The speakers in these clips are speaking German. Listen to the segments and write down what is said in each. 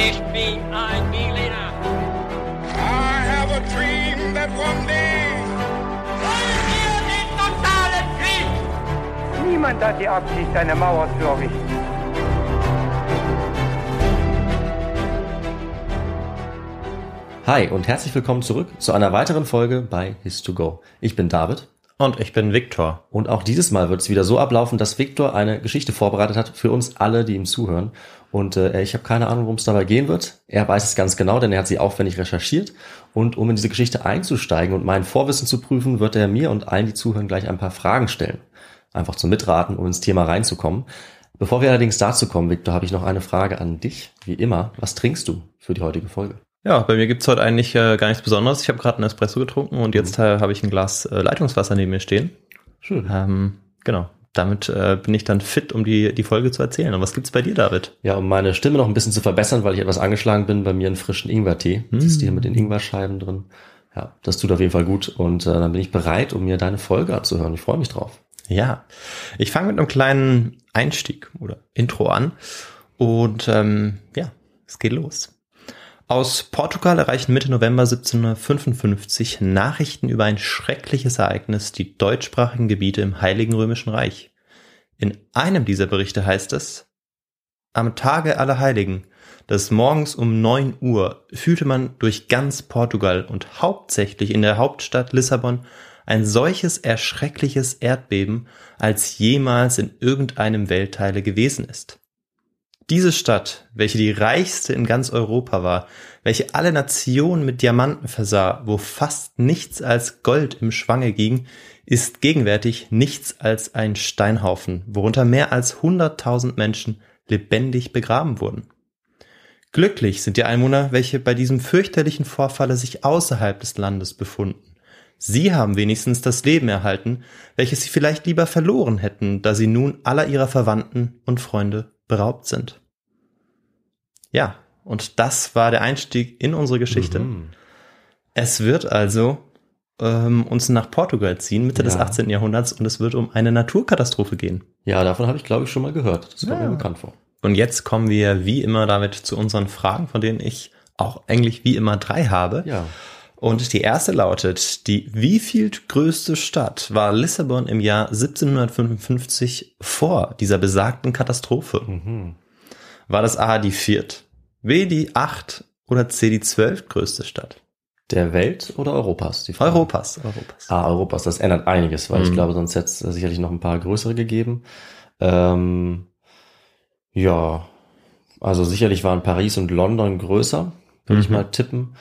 Ich bin ein Berliner. I have a dream that one day. Wollen wir den totalen Krieg? Niemand hat die Absicht, eine Mauer zu errichten. Hi und herzlich willkommen zurück zu einer weiteren Folge bei His2Go. Ich bin David Und ich bin Viktor. und auch dieses Mal wird es wieder so ablaufen, dass Viktor eine Geschichte vorbereitet hat für uns alle, die ihm zuhören. Und äh, ich habe keine Ahnung, worum es dabei gehen wird. Er weiß es ganz genau, denn er hat sie aufwendig recherchiert. Und um in diese Geschichte einzusteigen und mein Vorwissen zu prüfen, wird er mir und allen, die zuhören, gleich ein paar Fragen stellen. Einfach zum Mitraten, um ins Thema reinzukommen. Bevor wir allerdings dazu kommen, Viktor, habe ich noch eine Frage an dich. Wie immer, was trinkst du für die heutige Folge? Ja, bei mir gibt's heute eigentlich äh, gar nichts Besonderes. Ich habe gerade einen Espresso getrunken und jetzt äh, habe ich ein Glas äh, Leitungswasser neben mir stehen. Schön. Ähm, genau. Damit äh, bin ich dann fit, um die, die Folge zu erzählen. Und was gibt's bei dir, David? Ja, um meine Stimme noch ein bisschen zu verbessern, weil ich etwas angeschlagen bin, bei mir einen frischen Ingwertee. Das ist hier mit den Ingwerscheiben drin. Ja, das tut auf jeden Fall gut. Und äh, dann bin ich bereit, um mir deine Folge abzuhören. Ich freue mich drauf. Ja, ich fange mit einem kleinen Einstieg oder Intro an. Und ähm, ja, es geht los. Aus Portugal erreichen Mitte November 1755 Nachrichten über ein schreckliches Ereignis die deutschsprachigen Gebiete im Heiligen Römischen Reich. In einem dieser Berichte heißt es, am Tage aller Heiligen, des Morgens um 9 Uhr, fühlte man durch ganz Portugal und hauptsächlich in der Hauptstadt Lissabon ein solches erschreckliches Erdbeben, als jemals in irgendeinem Weltteile gewesen ist. Diese Stadt, welche die reichste in ganz Europa war, welche alle Nationen mit Diamanten versah, wo fast nichts als Gold im Schwange ging, ist gegenwärtig nichts als ein Steinhaufen, worunter mehr als 100.000 Menschen lebendig begraben wurden. Glücklich sind die Einwohner, welche bei diesem fürchterlichen Vorfalle sich außerhalb des Landes befunden. Sie haben wenigstens das Leben erhalten, welches sie vielleicht lieber verloren hätten, da sie nun aller ihrer Verwandten und Freunde beraubt sind. Ja, und das war der Einstieg in unsere Geschichte. Mhm. Es wird also ähm, uns nach Portugal ziehen, Mitte des Ja. 18. Jahrhunderts, und es wird um eine Naturkatastrophe gehen. Ja, davon habe ich, glaube ich, schon mal gehört. Das kommt Ja. mir bekannt vor. Und jetzt kommen wir wie immer damit zu unseren Fragen, von denen ich auch eigentlich wie immer drei habe. Ja. Und die erste lautet, die wievielt größte Stadt war Lissabon im Jahr 1755 vor dieser besagten Katastrophe? Mhm. War das A die viert, B die acht oder C die zwölf größte Stadt? Der Welt oder Europas? Die Frage. Europas, Europas. Ah, Europas, das ändert einiges, weil ich Mhm. glaube, sonst hätte es sicherlich noch ein paar größere gegeben. Ähm, ja, also sicherlich waren Paris und London größer, würde ich Mhm. mal tippen.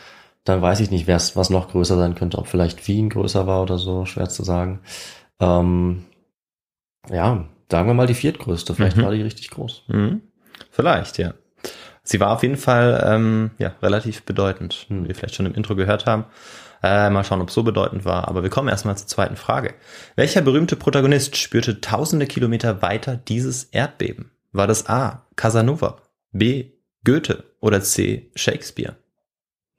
Dann weiß ich nicht, wer's, was noch größer sein könnte, ob vielleicht Wien größer war oder so, schwer zu sagen. Ähm, ja, sagen wir mal die viertgrößte, vielleicht Mhm. war die richtig groß. Mhm. Vielleicht, ja. Sie war auf jeden Fall ähm, ja, relativ bedeutend, Hm. wie wir vielleicht schon im Intro gehört haben. Äh, mal schauen, ob es so bedeutend war. Aber wir kommen erstmal zur zweiten Frage. Welcher berühmte Protagonist spürte tausende Kilometer weiter dieses Erdbeben? War das A. Casanova, B. Goethe oder C. Shakespeare?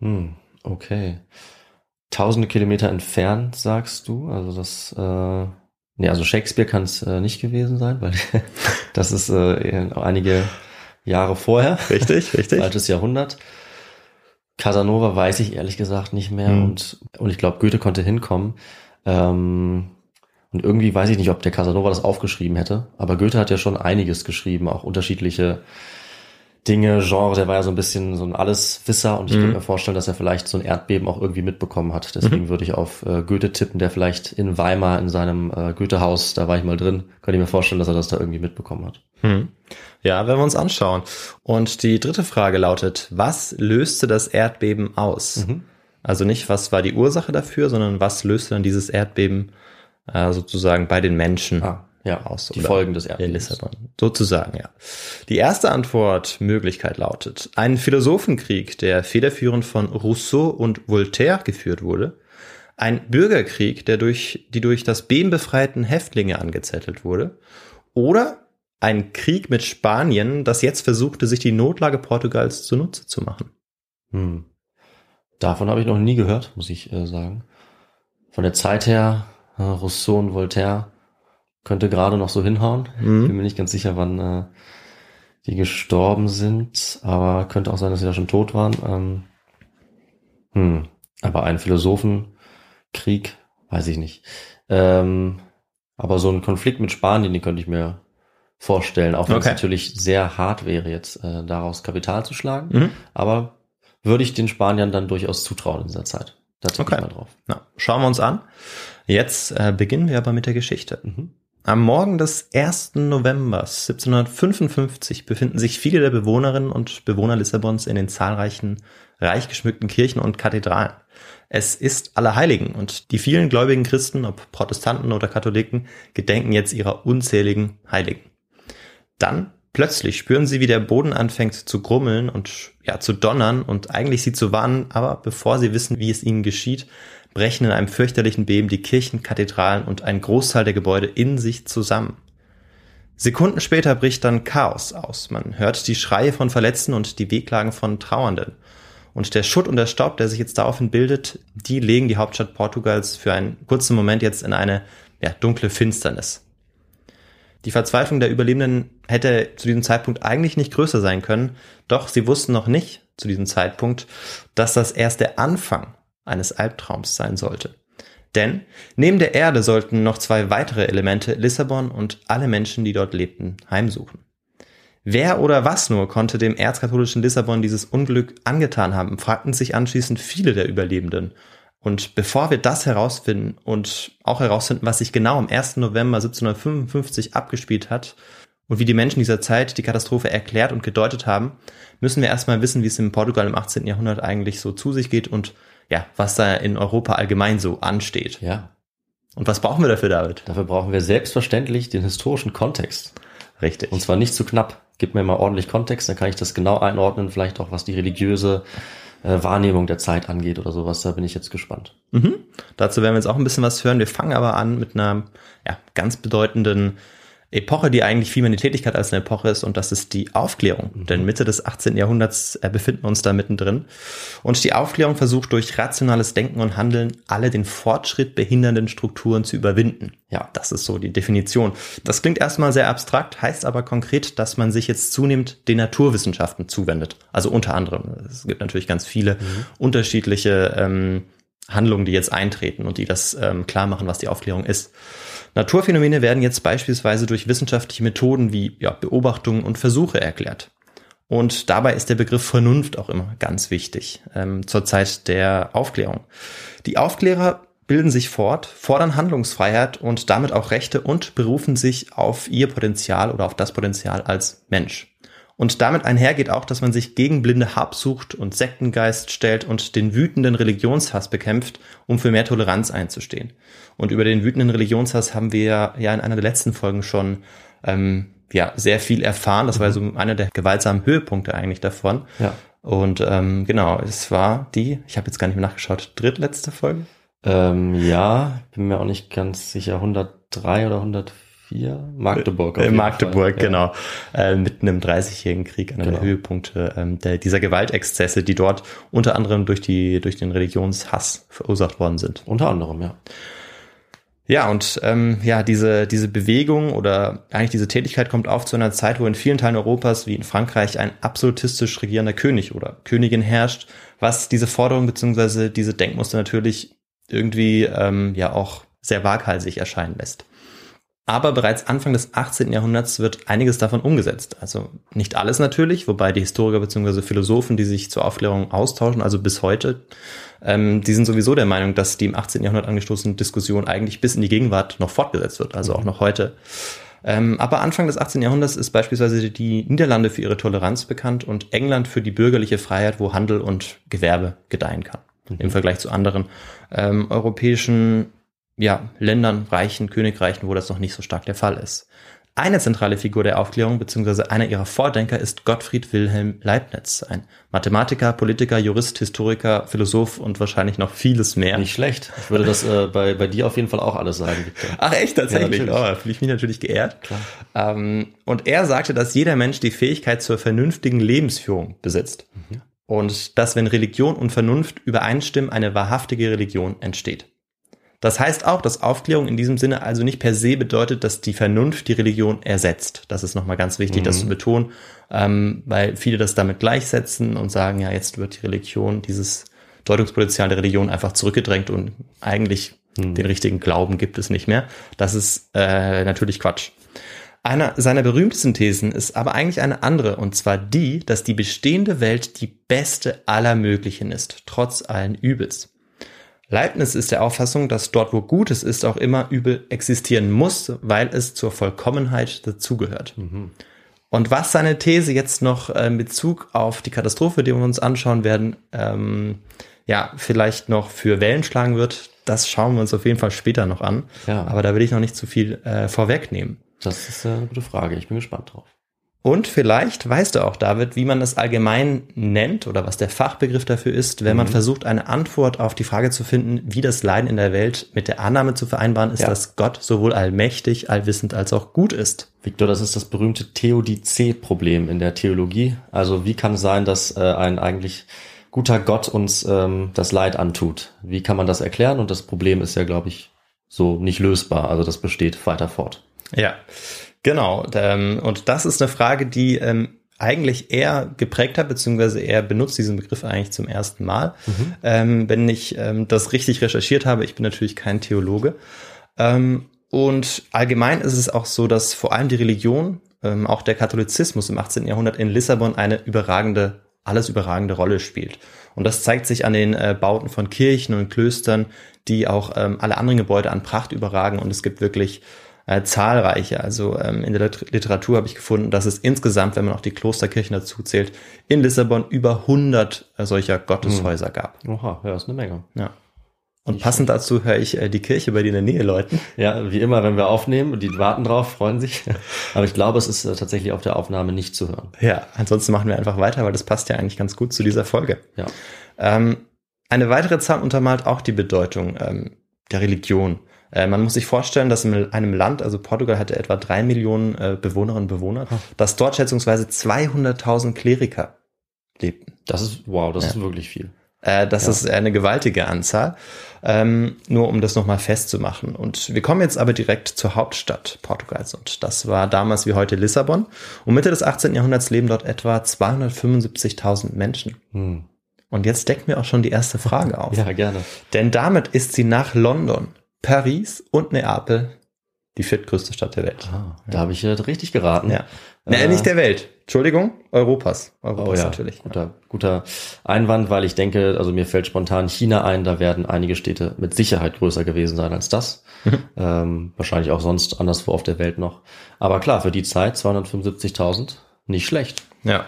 Hm, okay. Tausende Kilometer entfernt, sagst du? Also das, äh, nee, also Shakespeare kann es äh, nicht gewesen sein, weil das ist äh, einige Jahre vorher. Richtig, richtig. Falsches Jahrhundert. Casanova weiß ich ehrlich gesagt nicht mehr Hm. und, und ich glaube, Goethe konnte hinkommen. Ähm, und irgendwie weiß ich nicht, ob der Casanova das aufgeschrieben hätte, aber Goethe hat ja schon einiges geschrieben, auch unterschiedliche Dinge, Genre, der war ja so ein bisschen so ein Alleswisser und ich Mhm. könnte mir vorstellen, dass er vielleicht so ein Erdbeben auch irgendwie mitbekommen hat. Deswegen Mhm. würde ich auf äh, Goethe tippen, der vielleicht in Weimar in seinem äh, Goethe-Haus, da war ich mal drin, könnte ich mir vorstellen, dass er das da irgendwie mitbekommen hat. Hm. Ja, werden wir uns anschauen. Und die dritte Frage lautet, was löste das Erdbeben aus? Mhm. Also nicht, was war die Ursache dafür, sondern was löste dann dieses Erdbeben äh, sozusagen bei den Menschen Ah, ja, aus? die Folgen des in Erdbebens. Lissabon. Sozusagen, ja. Die erste Antwortmöglichkeit lautet, ein Philosophenkrieg, der federführend von Rousseau und Voltaire geführt wurde, ein Bürgerkrieg, der durch die durch das Beben befreiten Häftlinge angezettelt wurde, oder ein Krieg mit Spanien, das jetzt versuchte, sich die Notlage Portugals zunutze zu machen. Hm. Davon habe ich noch nie gehört, muss ich äh, sagen. Von der Zeit her, äh, Rousseau und Voltaire könnte gerade noch so hinhauen. Mhm. Bin mir nicht ganz sicher, wann äh, die gestorben sind, aber könnte auch sein, dass sie da schon tot waren. Ähm, hm, aber ein Philosophenkrieg, weiß ich nicht. Ähm, aber so ein Konflikt mit Spanien, den könnte ich mir vorstellen, auch wenn Okay. es natürlich sehr hart wäre, jetzt äh, daraus Kapital zu schlagen. Mhm. Aber würde ich den Spaniern dann durchaus zutrauen in dieser Zeit. Da tippe Okay. ich mal drauf. Na, schauen wir uns an. Jetzt äh, beginnen wir aber mit der Geschichte. Mhm. Am Morgen des 1. November 1755 befinden sich viele der Bewohnerinnen und Bewohner Lissabons in den zahlreichen reich geschmückten Kirchen und Kathedralen. Es ist Allerheiligen und die vielen gläubigen Christen, ob Protestanten oder Katholiken, gedenken jetzt ihrer unzähligen Heiligen. Dann plötzlich spüren sie, wie der Boden anfängt zu grummeln und ja zu donnern und eigentlich sie zu warnen, aber bevor sie wissen, wie es ihnen geschieht, brechen in einem fürchterlichen Beben die Kirchen, Kathedralen und ein Großteil der Gebäude in sich zusammen. Sekunden später bricht dann Chaos aus. Man hört die Schreie von Verletzten und die Wehklagen von Trauernden. Und der Schutt und der Staub, der sich jetzt daraufhin bildet, die legen die Hauptstadt Portugals für einen kurzen Moment jetzt in eine ja, dunkle Finsternis. Die Verzweiflung der Überlebenden hätte zu diesem Zeitpunkt eigentlich nicht größer sein können, doch sie wussten noch nicht zu diesem Zeitpunkt, dass das erst der Anfang eines Albtraums sein sollte. Denn neben der Erde sollten noch zwei weitere Elemente Lissabon und alle Menschen, die dort lebten, heimsuchen. Wer oder was nur konnte dem erzkatholischen Lissabon dieses Unglück angetan haben, fragten sich anschließend viele der Überlebenden. Und bevor wir das herausfinden und auch herausfinden, was sich genau am 1. November 1755 abgespielt hat und wie die Menschen dieser Zeit die Katastrophe erklärt und gedeutet haben, müssen wir erstmal wissen, wie es in Portugal im 18. Jahrhundert eigentlich so zu sich geht und ja, was da in Europa allgemein so ansteht. Ja, Und was brauchen wir dafür, David? dafür brauchen wir selbstverständlich den historischen Kontext. Richtig. Und zwar nicht zu knapp. Gib mir mal ordentlich Kontext, dann kann ich das genau einordnen, vielleicht auch was die religiöse äh, Wahrnehmung der Zeit angeht oder sowas. Da bin ich jetzt gespannt. Mhm. Dazu werden wir jetzt auch ein bisschen was hören. Wir fangen aber an mit einer ja, ganz bedeutenden Epoche, die eigentlich viel mehr eine Tätigkeit als eine Epoche ist, und das ist die Aufklärung. Denn Mitte des 18. Jahrhunderts äh, befinden wir uns da mittendrin. Und die Aufklärung versucht durch rationales Denken und Handeln alle den Fortschritt behindernden Strukturen zu überwinden. Ja. Das ist so die Definition. Das klingt erstmal sehr abstrakt, heißt aber konkret, dass man sich jetzt zunehmend den Naturwissenschaften zuwendet. Also unter anderem. Es gibt natürlich ganz viele unterschiedliche ähm, Handlungen, die jetzt eintreten und die das ähm, klar machen, was die Aufklärung ist. Naturphänomene werden jetzt beispielsweise durch wissenschaftliche Methoden wie ja, Beobachtungen und Versuche erklärt. Und dabei ist der Begriff Vernunft auch immer ganz wichtig ähm, zur Zeit der Aufklärung. Die Aufklärer bilden sich fort, fordern Handlungsfreiheit und damit auch Rechte und berufen sich auf ihr Potenzial oder auf das Potenzial als Mensch. Und damit einhergeht auch, dass man sich gegen blinde Habsucht und Sektengeist stellt und den wütenden Religionshass bekämpft, um für mehr Toleranz einzustehen. Und über den wütenden Religionshass haben wir ja in einer der letzten Folgen schon ähm, ja sehr viel erfahren. Das war so einer der gewaltsamen Höhepunkte eigentlich davon. Ja. Und ähm, genau, es war die, ich habe jetzt gar nicht mehr nachgeschaut, drittletzte Folge. Ähm, ja, bin mir auch nicht ganz sicher, 103 oder 104? Magdeburg. auf Äh, Magdeburg, Fall. Ja. genau. Äh, mitten im Dreißigjährigen Krieg, einer Genau. der Höhepunkte ähm, der, dieser Gewaltexzesse, die dort unter anderem durch, die, durch den Religionshass verursacht worden sind. Unter anderem, ja. Ja, und ähm, ja, diese, diese Bewegung oder eigentlich diese Tätigkeit kommt auf zu einer Zeit, wo in vielen Teilen Europas, wie in Frankreich, ein absolutistisch regierender König oder Königin herrscht, was diese Forderung beziehungsweise diese Denkmuster natürlich irgendwie ähm, ja auch sehr waghalsig erscheinen lässt. Aber bereits Anfang des 18. Jahrhunderts wird einiges davon umgesetzt. Also nicht alles natürlich, wobei die Historiker bzw. Philosophen, die sich zur Aufklärung austauschen, also bis heute, ähm, die sind sowieso der Meinung, dass die im 18. Jahrhundert angestoßene Diskussion eigentlich bis in die Gegenwart noch fortgesetzt wird, also auch noch heute. Ähm, aber Anfang des 18. Jahrhunderts ist beispielsweise die Niederlande für ihre Toleranz bekannt und England für die bürgerliche Freiheit, wo Handel und Gewerbe gedeihen kann. Im Vergleich zu anderen ähm, europäischen ja, Ländern, Reichen, Königreichen, wo das noch nicht so stark der Fall ist. Eine zentrale Figur der Aufklärung bzw. einer ihrer Vordenker ist Gottfried Wilhelm Leibniz, ein Mathematiker, Politiker, Jurist, Historiker, Philosoph und wahrscheinlich noch vieles mehr. Nicht schlecht. Ich würde das äh, bei, bei dir auf jeden Fall auch alles sagen, Victor. Ach echt, tatsächlich? Ja, oh, fühle ich mich natürlich geehrt. Klar. Ähm, und er sagte, dass jeder Mensch die Fähigkeit zur vernünftigen Lebensführung besitzt. Und dass, wenn Religion und Vernunft übereinstimmen, eine wahrhaftige Religion entsteht. Das heißt auch, dass Aufklärung in diesem Sinne also nicht per se bedeutet, dass die Vernunft die Religion ersetzt. Das ist nochmal ganz wichtig, mhm. das zu betonen, ähm, weil viele das damit gleichsetzen und sagen, ja, jetzt wird die Religion, dieses Deutungspotenzial der Religion einfach zurückgedrängt und eigentlich mhm. den richtigen Glauben gibt es nicht mehr. Das ist äh, natürlich Quatsch. Einer seiner berühmtesten Thesen ist aber eigentlich eine andere, und zwar die, dass die bestehende Welt die beste aller möglichen ist, trotz allen Übels. Leibniz ist der Auffassung, dass dort, wo Gutes ist, auch immer Übel existieren muss, weil es zur Vollkommenheit dazugehört. Mhm. Und was seine These jetzt noch äh, in Bezug auf die Katastrophe, die wir uns anschauen werden, ähm, ja, vielleicht noch für Wellen schlagen wird, das schauen wir uns auf jeden Fall später noch an. Ja. Aber da will ich noch nicht zu viel äh, vorwegnehmen. Das ist eine gute Frage. Ich bin gespannt drauf. Und vielleicht weißt du auch, David, wie man das allgemein nennt oder was der Fachbegriff dafür ist, wenn man mhm. versucht, eine Antwort auf die Frage zu finden, wie das Leiden in der Welt mit der Annahme zu vereinbaren ist, ja. dass Gott sowohl allmächtig, allwissend als auch gut ist. Victor, das ist das berühmte Theodizee-Problem in der Theologie. Also wie kann es sein, dass äh, ein eigentlich guter Gott uns ähm, das Leid antut? Wie kann man das erklären? Und das Problem ist ja, glaube ich, so nicht lösbar. Also das besteht weiter fort. Ja. Genau, ähm, und das ist eine Frage, die ähm, eigentlich eher geprägt hat, beziehungsweise er benutzt diesen Begriff eigentlich zum ersten Mal. Mhm. Ähm, wenn ich ähm, das richtig recherchiert habe, ich bin natürlich kein Theologe. Ähm, und allgemein ist es auch so, dass vor allem die Religion, ähm, auch der Katholizismus im 18. Jahrhundert in Lissabon eine überragende, alles überragende Rolle spielt. Und das zeigt sich an den äh, Bauten von Kirchen und Klöstern, die auch ähm, alle anderen Gebäude an Pracht überragen. Und es gibt wirklich äh, zahlreiche. Also ähm, in der Literatur habe ich gefunden, dass es insgesamt, wenn man auch die Klosterkirchen dazu zählt, in Lissabon über 100 äh, solcher Gotteshäuser hm. gab. Oha, ja, ist eine Menge. Ja. Und passend dazu höre ich äh, die Kirche bei dir in der Nähe läuten. Ja, wie immer, wenn wir aufnehmen, die warten drauf, freuen sich. Aber ich glaube, es ist äh, tatsächlich auf der Aufnahme nicht zu hören. Ja, ansonsten machen wir einfach weiter, weil das passt ja eigentlich ganz gut zu dieser Folge. Ja. Ähm, eine weitere Zahl untermalt auch die Bedeutung ähm, der Religion. Äh, man muss sich vorstellen, dass in einem Land, also Portugal hatte etwa drei Millionen äh, Bewohnerinnen und Bewohner, hm. dass dort schätzungsweise 200.000 Kleriker lebten. Das ist, wow, das ja. ist wirklich viel. Äh, das ja. ist eine gewaltige Anzahl. Ähm, nur um das nochmal festzumachen. Und wir kommen jetzt aber direkt zur Hauptstadt Portugals. Und das war damals wie heute Lissabon. Und Mitte des 18. Jahrhunderts leben dort etwa 275.000 Menschen. Hm. Und jetzt deckt mir auch schon die erste Frage auf. Ja, gerne. Denn damit ist sie nach London Paris und Neapel die viertgrößte Stadt der Welt. Ah, da ja. habe ich richtig geraten. Ja. Äh, nicht der Welt. Entschuldigung, Europas. Europas oh ja, natürlich. Guter, guter Einwand, weil ich denke, also mir fällt spontan China ein, da werden einige Städte mit Sicherheit größer gewesen sein als das. Mhm. Ähm, wahrscheinlich auch sonst anderswo auf der Welt noch. Aber klar, für die Zeit 275.000, nicht schlecht. Ja.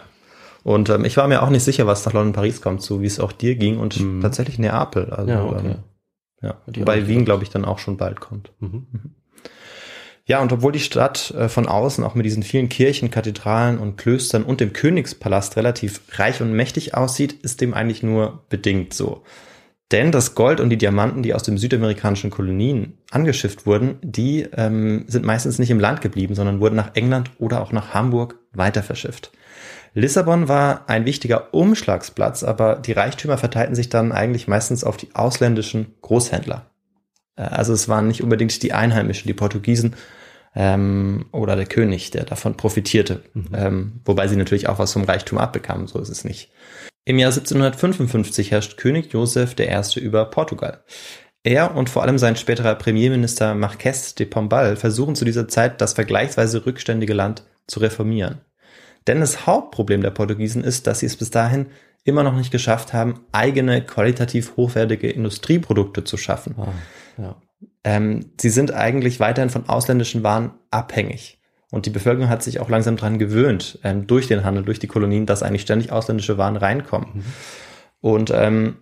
Und ähm, ich war mir auch nicht sicher, was nach London Paris kommt, so wie es auch dir ging und mhm. tatsächlich Neapel. Also ja, okay. ähm, ja, wobei Wien, glaube ich, dann auch schon bald kommt. Mhm. Mhm. Ja, und obwohl die Stadt äh, von außen auch mit diesen vielen Kirchen, Kathedralen und Klöstern und dem Königspalast relativ reich und mächtig aussieht, ist dem eigentlich nur bedingt so. Denn das Gold und die Diamanten, die aus den südamerikanischen Kolonien angeschifft wurden, die ähm, sind meistens nicht im Land geblieben, sondern wurden nach England oder auch nach Hamburg weiter verschifft. Lissabon war ein wichtiger Umschlagsplatz, aber die Reichtümer verteilten sich dann eigentlich meistens auf die ausländischen Großhändler. Äh, also es waren nicht unbedingt die Einheimischen, die Portugiesen ähm, oder der König, der davon profitierte. Mhm. Ähm, wobei sie natürlich auch was vom Reichtum abbekamen, so ist es nicht. Im Jahr 1755 herrscht König Joseph I. über Portugal. Er und vor allem sein späterer Premierminister Marqués de Pombal versuchen zu dieser Zeit, das vergleichsweise rückständige Land zu reformieren. Denn das Hauptproblem der Portugiesen ist, dass sie es bis dahin immer noch nicht geschafft haben, eigene qualitativ hochwertige Industrieprodukte zu schaffen. Ah, ja. ähm, sie sind eigentlich weiterhin von ausländischen Waren abhängig. Und die Bevölkerung hat sich auch langsam daran gewöhnt, ähm, durch den Handel, durch die Kolonien, dass eigentlich ständig ausländische Waren reinkommen. Mhm. Und ähm,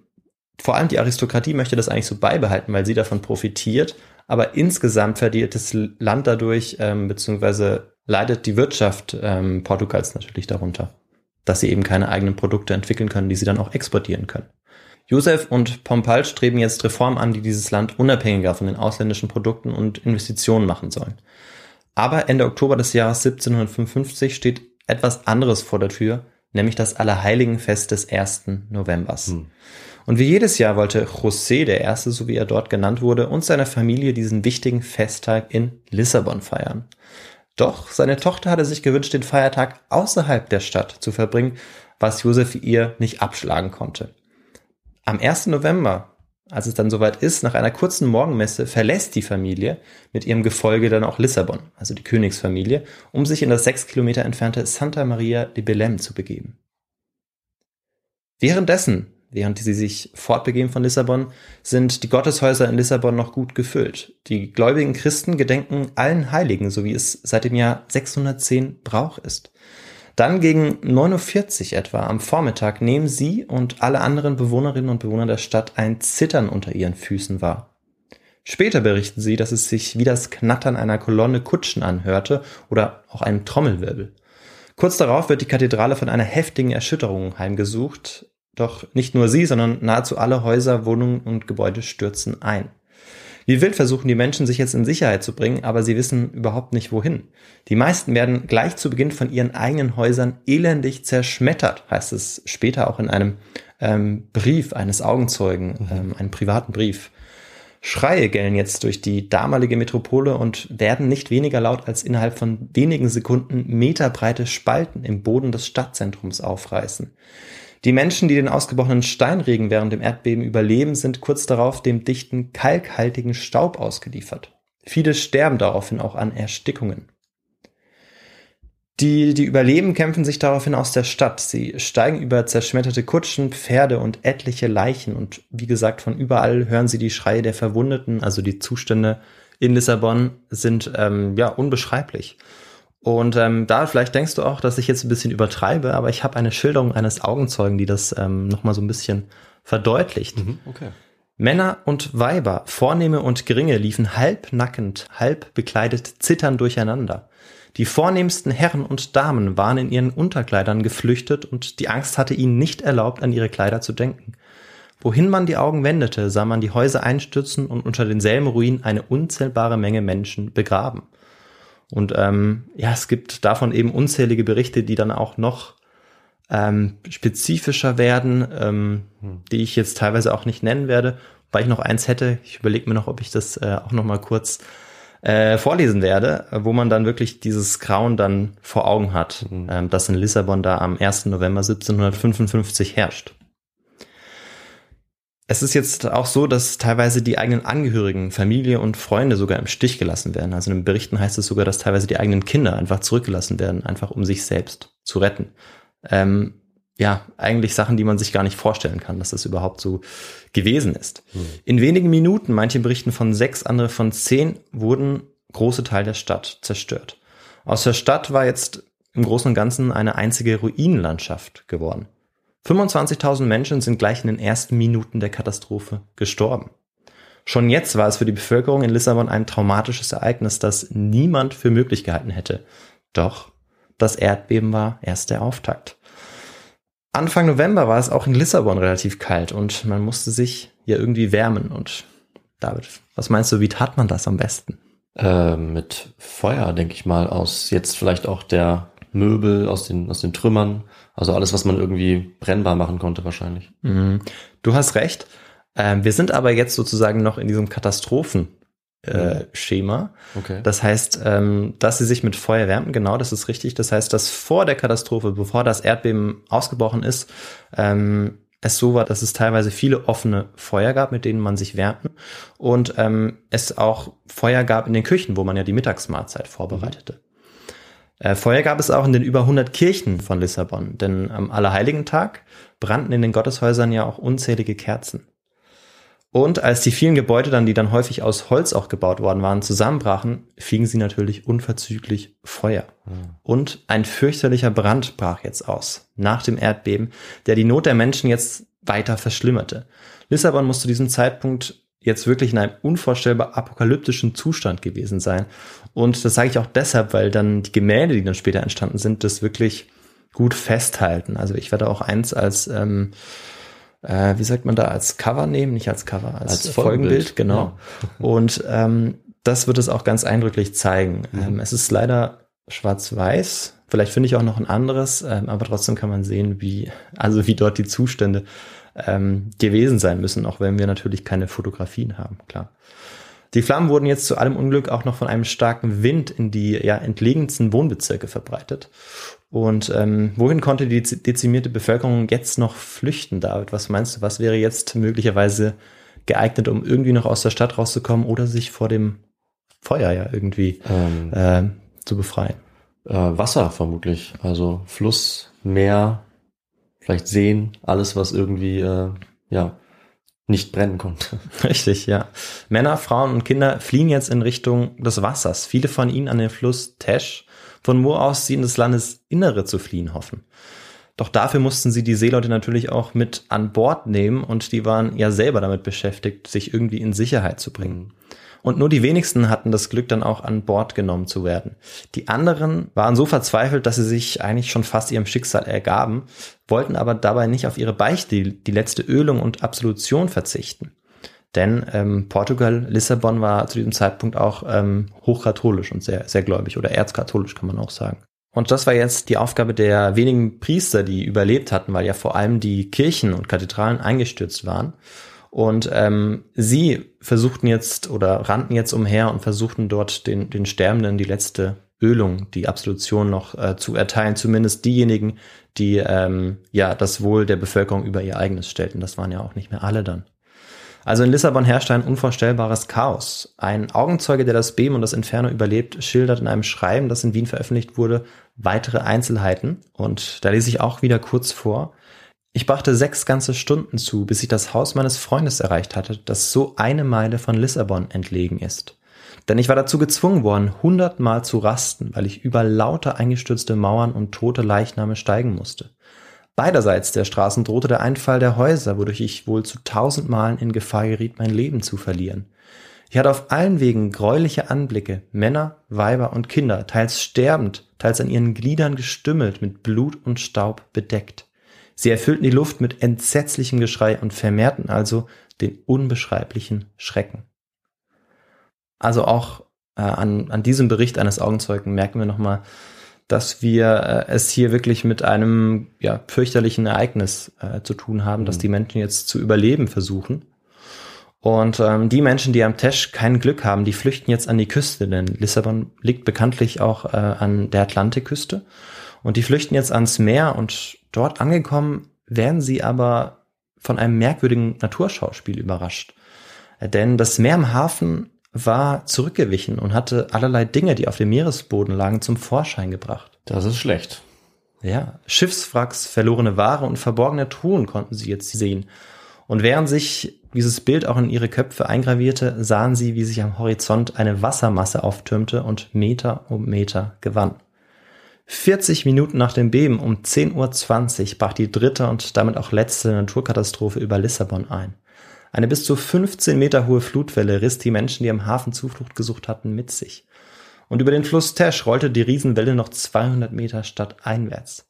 vor allem die Aristokratie möchte das eigentlich so beibehalten, weil sie davon profitiert. Aber insgesamt verliert das Land dadurch, ähm, beziehungsweise leidet die Wirtschaft ähm, Portugals natürlich darunter, dass sie eben keine eigenen Produkte entwickeln können, die sie dann auch exportieren können. Josef und Pompal streben jetzt Reformen an, die dieses Land unabhängiger von den ausländischen Produkten und Investitionen machen sollen. Aber Ende Oktober des Jahres 1755 steht etwas anderes vor der Tür, nämlich das Allerheiligenfest des 1. Novembers. Hm. Und wie jedes Jahr wollte José, der Erste, so wie er dort genannt wurde, und seine Familie diesen wichtigen Festtag in Lissabon feiern. Doch seine Tochter hatte sich gewünscht, den Feiertag außerhalb der Stadt zu verbringen, was Josef ihr nicht abschlagen konnte. Am 1. November, als es dann soweit ist, nach einer kurzen Morgenmesse verlässt die Familie mit ihrem Gefolge dann auch Lissabon, also die Königsfamilie, um sich in das sechs Kilometer entfernte Santa Maria de Belém zu begeben. Währenddessen, während sie sich fortbegeben von Lissabon, sind die Gotteshäuser in Lissabon noch gut gefüllt. Die gläubigen Christen gedenken allen Heiligen, so wie es seit dem Jahr 610 Brauch ist. Dann gegen 49 etwa am Vormittag nehmen sie und alle anderen Bewohnerinnen und Bewohner der Stadt ein Zittern unter ihren Füßen wahr. Später berichten sie, dass es sich wie das Knattern einer Kolonne Kutschen anhörte oder auch einen Trommelwirbel. Kurz darauf wird die Kathedrale von einer heftigen Erschütterung heimgesucht, doch nicht nur sie, sondern nahezu alle Häuser, Wohnungen und Gebäude stürzen ein. Wie wild versuchen die Menschen sich jetzt in Sicherheit zu bringen, aber sie wissen überhaupt nicht wohin. Die meisten werden gleich zu Beginn von ihren eigenen Häusern elendig zerschmettert, heißt es später auch in einem ähm, Brief eines Augenzeugen, mhm. ähm, einem privaten Brief. Schreie gellen jetzt durch die damalige Metropole und werden nicht weniger laut als innerhalb von wenigen Sekunden meterbreite Spalten im Boden des Stadtzentrums aufreißen. Die Menschen, die den ausgebrochenen Steinregen während dem Erdbeben überleben, sind kurz darauf dem dichten, kalkhaltigen Staub ausgeliefert. Viele sterben daraufhin auch an Erstickungen. Die, die Überleben kämpfen sich daraufhin aus der Stadt. Sie steigen über zerschmetterte Kutschen, Pferde und etliche Leichen. Und wie gesagt, von überall hören sie die Schreie der Verwundeten. Also die Zustände in Lissabon sind ähm, ja unbeschreiblich. Und ähm, da vielleicht denkst du auch, dass ich jetzt ein bisschen übertreibe, aber ich habe eine Schilderung eines Augenzeugen, die das ähm, nochmal so ein bisschen verdeutlicht. Mhm, okay. Männer und Weiber, Vornehme und Geringe, liefen halb nackend, halb bekleidet, zitternd durcheinander. Die vornehmsten Herren und Damen waren in ihren Unterkleidern geflüchtet und die Angst hatte ihnen nicht erlaubt, an ihre Kleider zu denken. Wohin man die Augen wendete, sah man die Häuser einstürzen und unter denselben Ruinen eine unzählbare Menge Menschen begraben. Und ähm, ja, es gibt davon eben unzählige Berichte, die dann auch noch ähm, spezifischer werden, ähm, hm. die ich jetzt teilweise auch nicht nennen werde, weil ich noch eins hätte. Ich überlege mir noch, ob ich das äh, auch noch mal kurz äh, vorlesen werde, wo man dann wirklich dieses Grauen dann vor Augen hat, mhm. ähm, das in Lissabon da am 1. November 1755 herrscht. Es ist jetzt auch so, dass teilweise die eigenen Angehörigen, Familie und Freunde sogar im Stich gelassen werden. Also in den Berichten heißt es sogar, dass teilweise die eigenen Kinder einfach zurückgelassen werden, einfach um sich selbst zu retten. Ähm, ja, eigentlich Sachen, die man sich gar nicht vorstellen kann, dass das überhaupt so gewesen ist. Hm. In wenigen Minuten, manche berichten von sechs, andere von zehn, wurden große Teile der Stadt zerstört. Aus der Stadt war jetzt im Großen und Ganzen eine einzige Ruinenlandschaft geworden. 25.000 Menschen sind gleich in den ersten Minuten der Katastrophe gestorben. Schon jetzt war es für die Bevölkerung in Lissabon ein traumatisches Ereignis, das niemand für möglich gehalten hätte. Doch das Erdbeben war erst der Auftakt. Anfang November war es auch in Lissabon relativ kalt und man musste sich ja irgendwie wärmen. Und David, was meinst du, wie tat man das am besten? Äh, mit Feuer, denke ich mal, aus jetzt vielleicht auch der Möbel, aus den, aus den Trümmern. Also alles, was man irgendwie brennbar machen konnte, wahrscheinlich. Mhm. Du hast recht. Ähm, wir sind aber jetzt sozusagen noch in diesem Katastrophen. Äh, Schema. Okay. Das heißt, ähm, dass sie sich mit Feuer wärmten, genau, das ist richtig. Das heißt, dass vor der Katastrophe, bevor das Erdbeben ausgebrochen ist, ähm, es so war, dass es teilweise viele offene Feuer gab, mit denen man sich wärmte und ähm, es auch Feuer gab in den Küchen, wo man ja die Mittagsmahlzeit vorbereitete. Äh, Feuer gab es auch in den über 100 Kirchen von Lissabon, denn am Allerheiligen Tag brannten in den Gotteshäusern ja auch unzählige Kerzen. Und als die vielen Gebäude dann, die dann häufig aus Holz auch gebaut worden waren, zusammenbrachen, fingen sie natürlich unverzüglich Feuer. Mhm. Und ein fürchterlicher Brand brach jetzt aus, nach dem Erdbeben, der die Not der Menschen jetzt weiter verschlimmerte. Lissabon muss zu diesem Zeitpunkt jetzt wirklich in einem unvorstellbar apokalyptischen Zustand gewesen sein. Und das sage ich auch deshalb, weil dann die Gemälde, die dann später entstanden sind, das wirklich gut festhalten. Also ich werde auch eins als, ähm, äh, wie sagt man da, als Cover nehmen, nicht als Cover, als, als Folgenbild, Folgenbild genau. Ja. Und ähm, das wird es auch ganz eindrücklich zeigen. Mhm. Ähm, es ist leider schwarz-weiß. Vielleicht finde ich auch noch ein anderes, ähm, aber trotzdem kann man sehen, wie, also wie dort die Zustände ähm, gewesen sein müssen, auch wenn wir natürlich keine Fotografien haben, klar. Die Flammen wurden jetzt zu allem Unglück auch noch von einem starken Wind in die ja, entlegensten Wohnbezirke verbreitet. Und ähm, wohin konnte die dezimierte Bevölkerung jetzt noch flüchten, David? Was meinst du, was wäre jetzt möglicherweise geeignet, um irgendwie noch aus der Stadt rauszukommen oder sich vor dem Feuer ja irgendwie ähm, äh, zu befreien? Äh, Wasser vermutlich. Also Fluss, Meer, vielleicht Seen, alles, was irgendwie äh, ja nicht brennen konnte. Richtig, ja. Männer, Frauen und Kinder fliehen jetzt in Richtung des Wassers. Viele von ihnen an den Fluss Tesch, von wo aus sie in das Landesinnere zu fliehen hoffen. Doch dafür mussten sie die Seeleute natürlich auch mit an Bord nehmen und die waren ja selber damit beschäftigt, sich irgendwie in Sicherheit zu bringen. Und nur die wenigsten hatten das Glück, dann auch an Bord genommen zu werden. Die anderen waren so verzweifelt, dass sie sich eigentlich schon fast ihrem Schicksal ergaben, wollten aber dabei nicht auf ihre Beichte, die letzte Ölung und Absolution verzichten. Denn ähm, Portugal, Lissabon war zu diesem Zeitpunkt auch ähm, hochkatholisch und sehr, sehr gläubig oder erzkatholisch kann man auch sagen. Und das war jetzt die Aufgabe der wenigen Priester, die überlebt hatten, weil ja vor allem die Kirchen und Kathedralen eingestürzt waren. Und ähm, sie versuchten jetzt oder rannten jetzt umher und versuchten dort den, den Sterbenden die letzte Ölung, die Absolution noch äh, zu erteilen, zumindest diejenigen, die ähm, ja das Wohl der Bevölkerung über ihr eigenes stellten. Das waren ja auch nicht mehr alle dann. Also in Lissabon herrschte ein unvorstellbares Chaos. Ein Augenzeuge, der das Beben und das Inferno überlebt, schildert in einem Schreiben, das in Wien veröffentlicht wurde, weitere Einzelheiten. Und da lese ich auch wieder kurz vor. Ich brachte sechs ganze Stunden zu, bis ich das Haus meines Freundes erreicht hatte, das so eine Meile von Lissabon entlegen ist. Denn ich war dazu gezwungen worden, hundertmal zu rasten, weil ich über lauter eingestürzte Mauern und tote Leichname steigen musste. Beiderseits der Straßen drohte der Einfall der Häuser, wodurch ich wohl zu tausend Malen in Gefahr geriet, mein Leben zu verlieren. Ich hatte auf allen Wegen gräuliche Anblicke, Männer, Weiber und Kinder, teils sterbend, teils an ihren Gliedern gestümmelt, mit Blut und Staub bedeckt. Sie erfüllten die Luft mit entsetzlichem Geschrei und vermehrten also den unbeschreiblichen Schrecken. Also auch äh, an, an diesem Bericht eines Augenzeugen merken wir nochmal, dass wir äh, es hier wirklich mit einem ja, fürchterlichen Ereignis äh, zu tun haben, mhm. dass die Menschen jetzt zu überleben versuchen. Und ähm, die Menschen, die am Tesch kein Glück haben, die flüchten jetzt an die Küste, denn Lissabon liegt bekanntlich auch äh, an der Atlantikküste. Und die flüchten jetzt ans Meer und dort angekommen werden sie aber von einem merkwürdigen Naturschauspiel überrascht. Denn das Meer im Hafen war zurückgewichen und hatte allerlei Dinge, die auf dem Meeresboden lagen, zum Vorschein gebracht. Das ist schlecht. Ja, Schiffswracks, verlorene Ware und verborgene Truhen konnten sie jetzt sehen. Und während sich dieses Bild auch in ihre Köpfe eingravierte, sahen sie, wie sich am Horizont eine Wassermasse auftürmte und Meter um Meter gewann. 40 Minuten nach dem Beben um 10.20 Uhr brach die dritte und damit auch letzte Naturkatastrophe über Lissabon ein. Eine bis zu 15 Meter hohe Flutwelle riss die Menschen, die am Hafen Zuflucht gesucht hatten, mit sich. Und über den Fluss Tesch rollte die Riesenwelle noch 200 Meter stadteinwärts.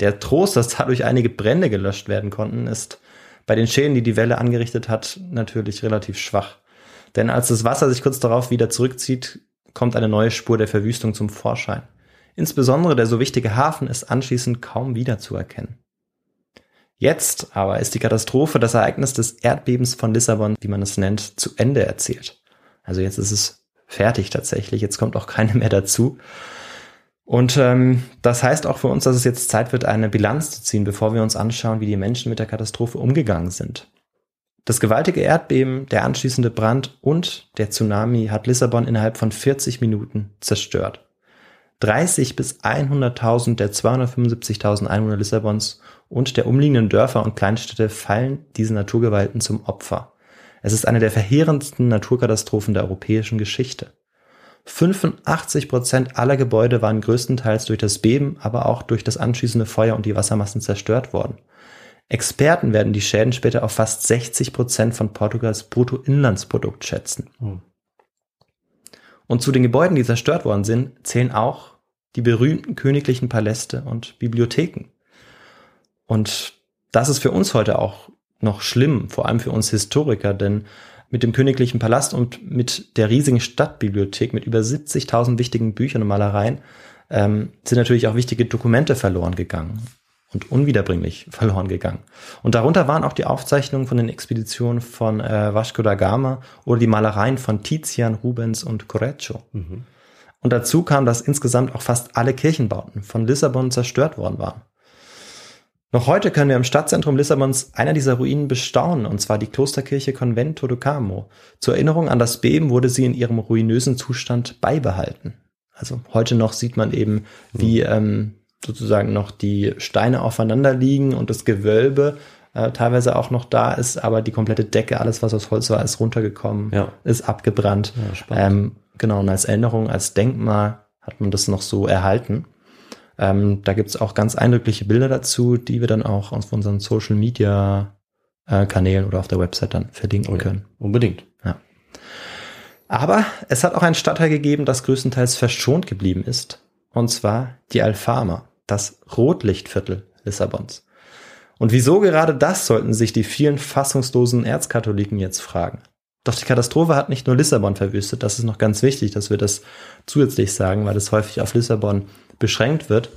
Der Trost, dass dadurch einige Brände gelöscht werden konnten, ist bei den Schäden, die die Welle angerichtet hat, natürlich relativ schwach. Denn als das Wasser sich kurz darauf wieder zurückzieht, kommt eine neue Spur der Verwüstung zum Vorschein. Insbesondere der so wichtige Hafen ist anschließend kaum wiederzuerkennen. Jetzt aber ist die Katastrophe, das Ereignis des Erdbebens von Lissabon, wie man es nennt, zu Ende erzählt. Also jetzt ist es fertig tatsächlich, jetzt kommt auch keine mehr dazu. Und ähm, das heißt auch für uns, dass es jetzt Zeit wird, eine Bilanz zu ziehen, bevor wir uns anschauen, wie die Menschen mit der Katastrophe umgegangen sind. Das gewaltige Erdbeben, der anschließende Brand und der Tsunami hat Lissabon innerhalb von 40 Minuten zerstört. 30 bis 100.000 der 275.000 Einwohner Lissabons und der umliegenden Dörfer und Kleinstädte fallen diesen Naturgewalten zum Opfer. Es ist eine der verheerendsten Naturkatastrophen der europäischen Geschichte. 85 Prozent aller Gebäude waren größtenteils durch das Beben, aber auch durch das anschließende Feuer und die Wassermassen zerstört worden. Experten werden die Schäden später auf fast 60 Prozent von Portugals Bruttoinlandsprodukt schätzen. Hm. Und zu den Gebäuden, die zerstört worden sind, zählen auch die berühmten königlichen Paläste und Bibliotheken. Und das ist für uns heute auch noch schlimm, vor allem für uns Historiker, denn mit dem königlichen Palast und mit der riesigen Stadtbibliothek mit über 70.000 wichtigen Büchern und Malereien ähm, sind natürlich auch wichtige Dokumente verloren gegangen. Und unwiederbringlich verloren gegangen. Und darunter waren auch die Aufzeichnungen von den Expeditionen von äh, Vasco da Gama oder die Malereien von Tizian, Rubens und Correggio. Mhm. Und dazu kam, dass insgesamt auch fast alle Kirchenbauten von Lissabon zerstört worden waren. Noch heute können wir im Stadtzentrum Lissabons einer dieser Ruinen bestaunen, und zwar die Klosterkirche Convento do Carmo. Zur Erinnerung an das Beben wurde sie in ihrem ruinösen Zustand beibehalten. Also heute noch sieht man eben, wie ähm, sozusagen noch die Steine aufeinander liegen und das Gewölbe äh, teilweise auch noch da ist, aber die komplette Decke, alles was aus Holz war, ist runtergekommen, Ja. ist abgebrannt. Ja, ähm, genau, und als Erinnerung, als Denkmal hat man das noch so erhalten. Ähm, da gibt's auch ganz eindrückliche Bilder dazu, die wir dann auch auf unseren Social Media äh, Kanälen oder auf der Website dann verlinken ja, können. Unbedingt. Aber es hat auch einen Stadtteil gegeben, das größtenteils verschont geblieben ist. Und zwar die Alfama, das Rotlichtviertel Lissabons. Und wieso gerade das sollten sich die vielen fassungslosen Erzkatholiken jetzt fragen. Doch die Katastrophe hat nicht nur Lissabon verwüstet, das ist noch ganz wichtig, dass wir das zusätzlich sagen, weil es häufig auf Lissabon beschränkt wird.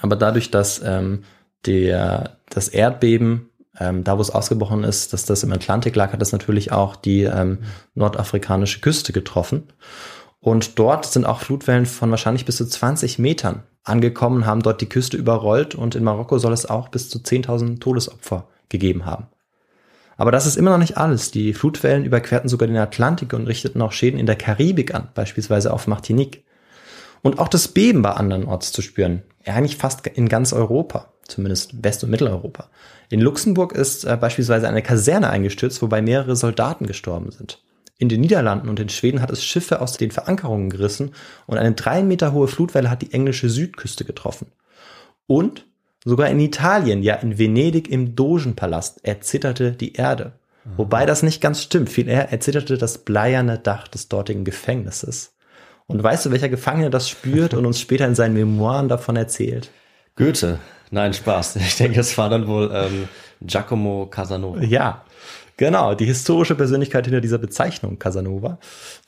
Aber dadurch, dass ähm, der, das Erdbeben, ähm, da wo es ausgebrochen ist, dass das im Atlantik lag, hat das natürlich auch die ähm, nordafrikanische Küste getroffen. Und dort sind auch Flutwellen von wahrscheinlich bis zu 20 Metern angekommen, haben dort die Küste überrollt und in Marokko soll es auch bis zu 10.000 Todesopfer gegeben haben. Aber das ist immer noch nicht alles. Die Flutwellen überquerten sogar den Atlantik und richteten auch Schäden in der Karibik an, beispielsweise auf Martinique. Und auch das Beben war andernorts zu spüren. Eigentlich fast in ganz Europa, zumindest West- und Mitteleuropa. In Luxemburg ist äh, beispielsweise eine Kaserne eingestürzt, wobei mehrere Soldaten gestorben sind. In den Niederlanden und in Schweden hat es Schiffe aus den Verankerungen gerissen und eine drei Meter hohe Flutwelle hat die englische Südküste getroffen. Und sogar in Italien, ja in Venedig im Dogenpalast, erzitterte die Erde. Wobei das nicht ganz stimmt. Viel eher erzitterte das bleierne Dach des dortigen Gefängnisses. Und weißt du, welcher Gefangene das spürt und uns später in seinen Memoiren davon erzählt? Goethe. Nein, Spaß. Ich denke, es war dann wohl ähm, Giacomo Casanova. Ja, genau, die historische Persönlichkeit hinter dieser Bezeichnung Casanova,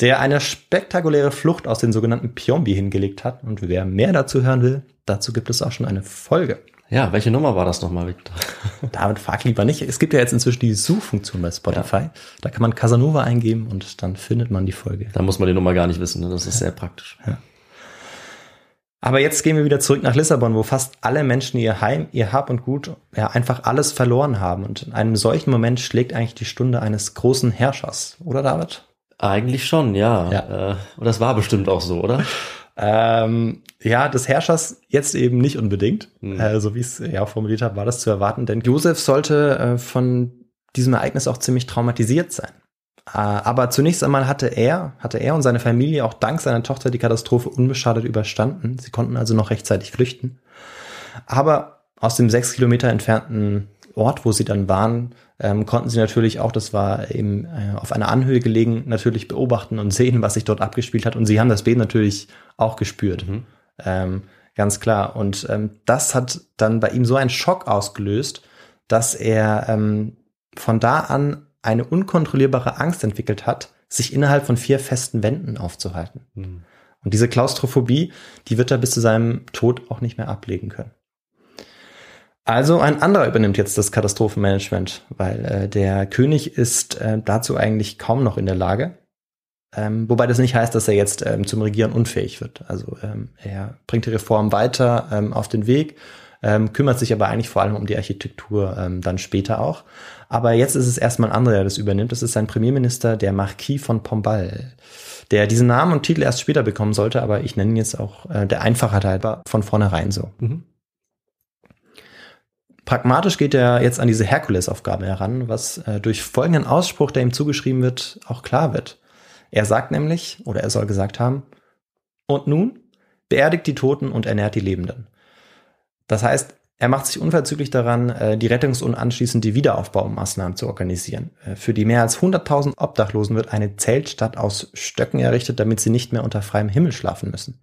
der eine spektakuläre Flucht aus den sogenannten Piombi hingelegt hat. Und wer mehr dazu hören will, dazu gibt es auch schon eine Folge. Ja, welche Nummer war das nochmal, Victor? David frag lieber nicht. Es gibt ja jetzt inzwischen die Suchfunktion bei Spotify. Da kann man Casanova eingeben und dann findet man die Folge. Da muss man die Nummer gar nicht wissen. Ne? Das ist sehr praktisch. Aber jetzt gehen wir wieder zurück nach Lissabon, wo fast alle Menschen ihr Heim, ihr Hab und Gut, ja, einfach alles verloren haben. Und in einem solchen Moment schlägt eigentlich die Stunde eines großen Herrschers, oder David? Eigentlich schon, ja. Ja. Äh, und das war bestimmt auch so, oder? Ähm, ja, des Herrschers jetzt eben nicht unbedingt. Hm. Äh, so wie ich es ja auch formuliert habe, war das zu erwarten, denn Josef sollte äh, von diesem Ereignis auch ziemlich traumatisiert sein. Äh, aber zunächst einmal hatte er, hatte er und seine Familie auch dank seiner Tochter die Katastrophe unbeschadet überstanden. Sie konnten also noch rechtzeitig flüchten. Aber aus dem sechs Kilometer entfernten Ort, wo sie dann waren, ähm, konnten sie natürlich auch, das war eben äh, auf einer Anhöhe gelegen, natürlich beobachten und sehen, was sich dort abgespielt hat. Und sie haben das Beben natürlich auch gespürt. Ähm, ganz klar. Und ähm, das hat dann bei ihm so einen Schock ausgelöst, dass er ähm, von da an eine unkontrollierbare Angst entwickelt hat, sich innerhalb von vier festen Wänden aufzuhalten. Und diese Klaustrophobie, die wird er bis zu seinem Tod auch nicht mehr ablegen können. Also ein anderer übernimmt jetzt das Katastrophenmanagement, weil äh, der König ist äh, dazu eigentlich kaum noch in der Lage. Ähm, wobei das nicht heißt, dass er jetzt ähm, zum Regieren unfähig wird. Also ähm, er bringt die Reform weiter ähm, auf den Weg, ähm, kümmert sich aber eigentlich vor allem um die Architektur ähm, dann später auch. Aber jetzt ist es erstmal ein anderer, der das übernimmt. Das ist sein Premierminister, der Marquis von Pombal, der diesen Namen und Titel erst später bekommen sollte, aber ich nenne ihn jetzt auch äh, der Einfachheit halber von vornherein so. Mhm. Pragmatisch geht er jetzt an diese Herkulesaufgabe heran, was äh, durch folgenden Ausspruch, der ihm zugeschrieben wird, auch klar wird. Er sagt nämlich, oder er soll gesagt haben, und nun beerdigt die Toten und ernährt die Lebenden. Das heißt, er macht sich unverzüglich daran, äh, die Rettungs- und anschließend die Wiederaufbaumaßnahmen zu organisieren. Äh, Für die mehr als 100.000 Obdachlosen wird eine Zeltstadt aus Stöcken errichtet, damit sie nicht mehr unter freiem Himmel schlafen müssen.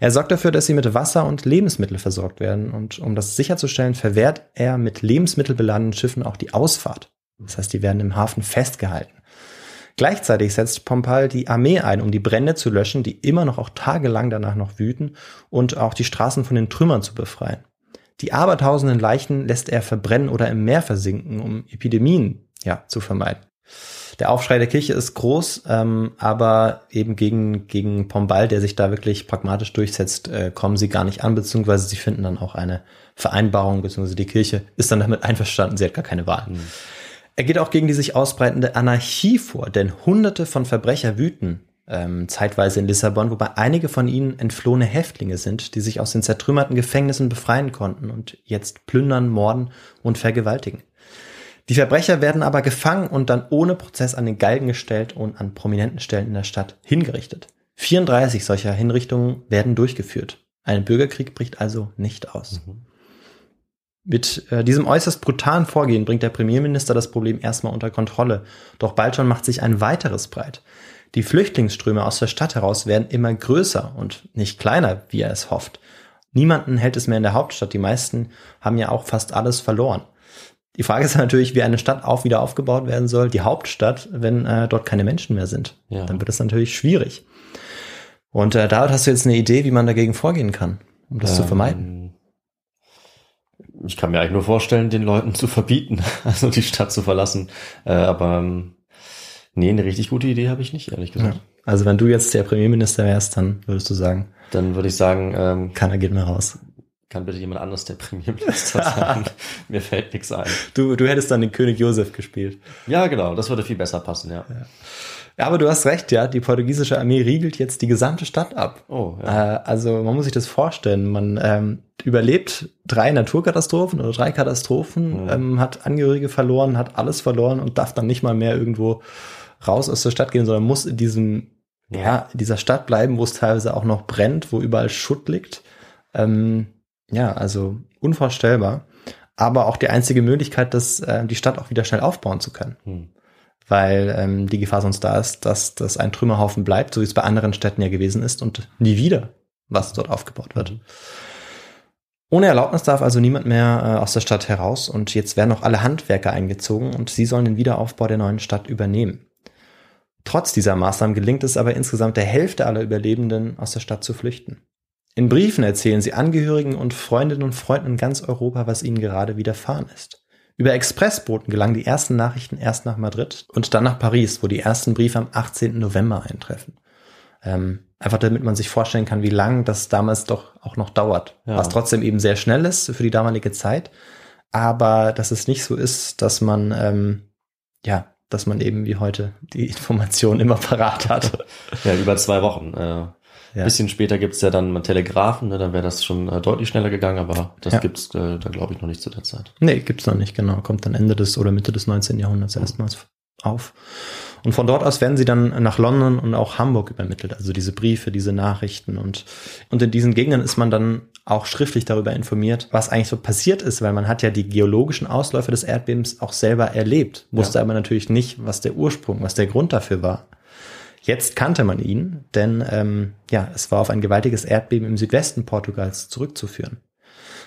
Er sorgt dafür, dass sie mit Wasser und Lebensmittel versorgt werden und um das sicherzustellen, verwehrt er mit Lebensmittel beladenen Schiffen auch die Ausfahrt. Das heißt, die werden im Hafen festgehalten. Gleichzeitig setzt Pompal die Armee ein, um die Brände zu löschen, die immer noch auch tagelang danach noch wüten und auch die Straßen von den Trümmern zu befreien. Die abertausenden Leichen lässt er verbrennen oder im Meer versinken, um Epidemien ja, zu vermeiden. Der Aufschrei der Kirche ist groß, ähm, aber eben gegen, gegen Pombal, der sich da wirklich pragmatisch durchsetzt, äh, kommen sie gar nicht an, beziehungsweise sie finden dann auch eine Vereinbarung, beziehungsweise die Kirche ist dann damit einverstanden, sie hat gar keine Wahl. Mhm. Er geht auch gegen die sich ausbreitende Anarchie vor, denn hunderte von Verbrecher wüten ähm, zeitweise in Lissabon, wobei einige von ihnen entflohene Häftlinge sind, die sich aus den zertrümmerten Gefängnissen befreien konnten und jetzt plündern, morden und vergewaltigen. Die Verbrecher werden aber gefangen und dann ohne Prozess an den Galgen gestellt und an prominenten Stellen in der Stadt hingerichtet. 34 solcher Hinrichtungen werden durchgeführt. Ein Bürgerkrieg bricht also nicht aus. Mhm. Mit äh, diesem äußerst brutalen Vorgehen bringt der Premierminister das Problem erstmal unter Kontrolle. Doch bald schon macht sich ein weiteres breit. Die Flüchtlingsströme aus der Stadt heraus werden immer größer und nicht kleiner, wie er es hofft. Niemanden hält es mehr in der Hauptstadt. Die meisten haben ja auch fast alles verloren. Die Frage ist natürlich, wie eine Stadt auch wieder aufgebaut werden soll, die Hauptstadt, wenn äh, dort keine Menschen mehr sind. Ja. Dann wird es natürlich schwierig. Und äh, David, hast du jetzt eine Idee, wie man dagegen vorgehen kann, um das ähm, zu vermeiden? Ich kann mir eigentlich nur vorstellen, den Leuten zu verbieten, also die Stadt zu verlassen. Äh, aber ähm, nee, eine richtig gute Idee habe ich nicht, ehrlich gesagt. Ja. Also wenn du jetzt der Premierminister wärst, dann würdest du sagen. Dann würde ich sagen, ähm, keiner geht mehr raus kann bitte jemand anderes der Premierminister sein? Mir fällt nichts ein. Du, du hättest dann den König Josef gespielt. Ja, genau, das würde viel besser passen, ja. ja. Ja, aber du hast recht, ja. Die portugiesische Armee riegelt jetzt die gesamte Stadt ab. Oh, ja. Äh, also man muss sich das vorstellen. Man ähm, überlebt drei Naturkatastrophen oder drei Katastrophen, mhm. ähm, hat Angehörige verloren, hat alles verloren und darf dann nicht mal mehr irgendwo raus aus der Stadt gehen, sondern muss in diesem, ja, in dieser Stadt bleiben, wo es teilweise auch noch brennt, wo überall Schutt liegt. Ähm, ja, also unvorstellbar. Aber auch die einzige Möglichkeit, dass äh, die Stadt auch wieder schnell aufbauen zu können. Hm. Weil ähm, die Gefahr sonst da ist, dass das ein Trümmerhaufen bleibt, so wie es bei anderen Städten ja gewesen ist und nie wieder was dort aufgebaut wird. Mhm. Ohne Erlaubnis darf also niemand mehr äh, aus der Stadt heraus und jetzt werden auch alle Handwerker eingezogen und sie sollen den Wiederaufbau der neuen Stadt übernehmen. Trotz dieser Maßnahmen gelingt es aber insgesamt der Hälfte aller Überlebenden aus der Stadt zu flüchten. In Briefen erzählen sie Angehörigen und Freundinnen und Freunden in ganz Europa, was ihnen gerade widerfahren ist. Über Expressboten gelangen die ersten Nachrichten erst nach Madrid und dann nach Paris, wo die ersten Briefe am 18. November eintreffen. Ähm, einfach damit man sich vorstellen kann, wie lang das damals doch auch noch dauert. Ja. Was trotzdem eben sehr schnell ist für die damalige Zeit, aber dass es nicht so ist, dass man ähm, ja, dass man eben wie heute die Information immer parat hat. Ja, über zwei Wochen. Äh, ja. Bisschen später gibt's ja dann mal Telegrafen, ne, dann wäre das schon äh, deutlich schneller gegangen, aber das ja. gibt's äh, da glaube ich noch nicht zu der Zeit. Nee, gibt's noch nicht, genau. Kommt dann Ende des oder Mitte des 19. Jahrhunderts mhm. erstmals auf. Und von dort aus werden sie dann nach London und auch Hamburg übermittelt, also diese Briefe, diese Nachrichten und, und in diesen Gegenden ist man dann auch schriftlich darüber informiert, was eigentlich so passiert ist, weil man hat ja die geologischen Ausläufe des Erdbebens auch selber erlebt, wusste ja. aber natürlich nicht, was der Ursprung, was der Grund dafür war. Jetzt kannte man ihn, denn ähm, ja, es war auf ein gewaltiges Erdbeben im Südwesten Portugals zurückzuführen.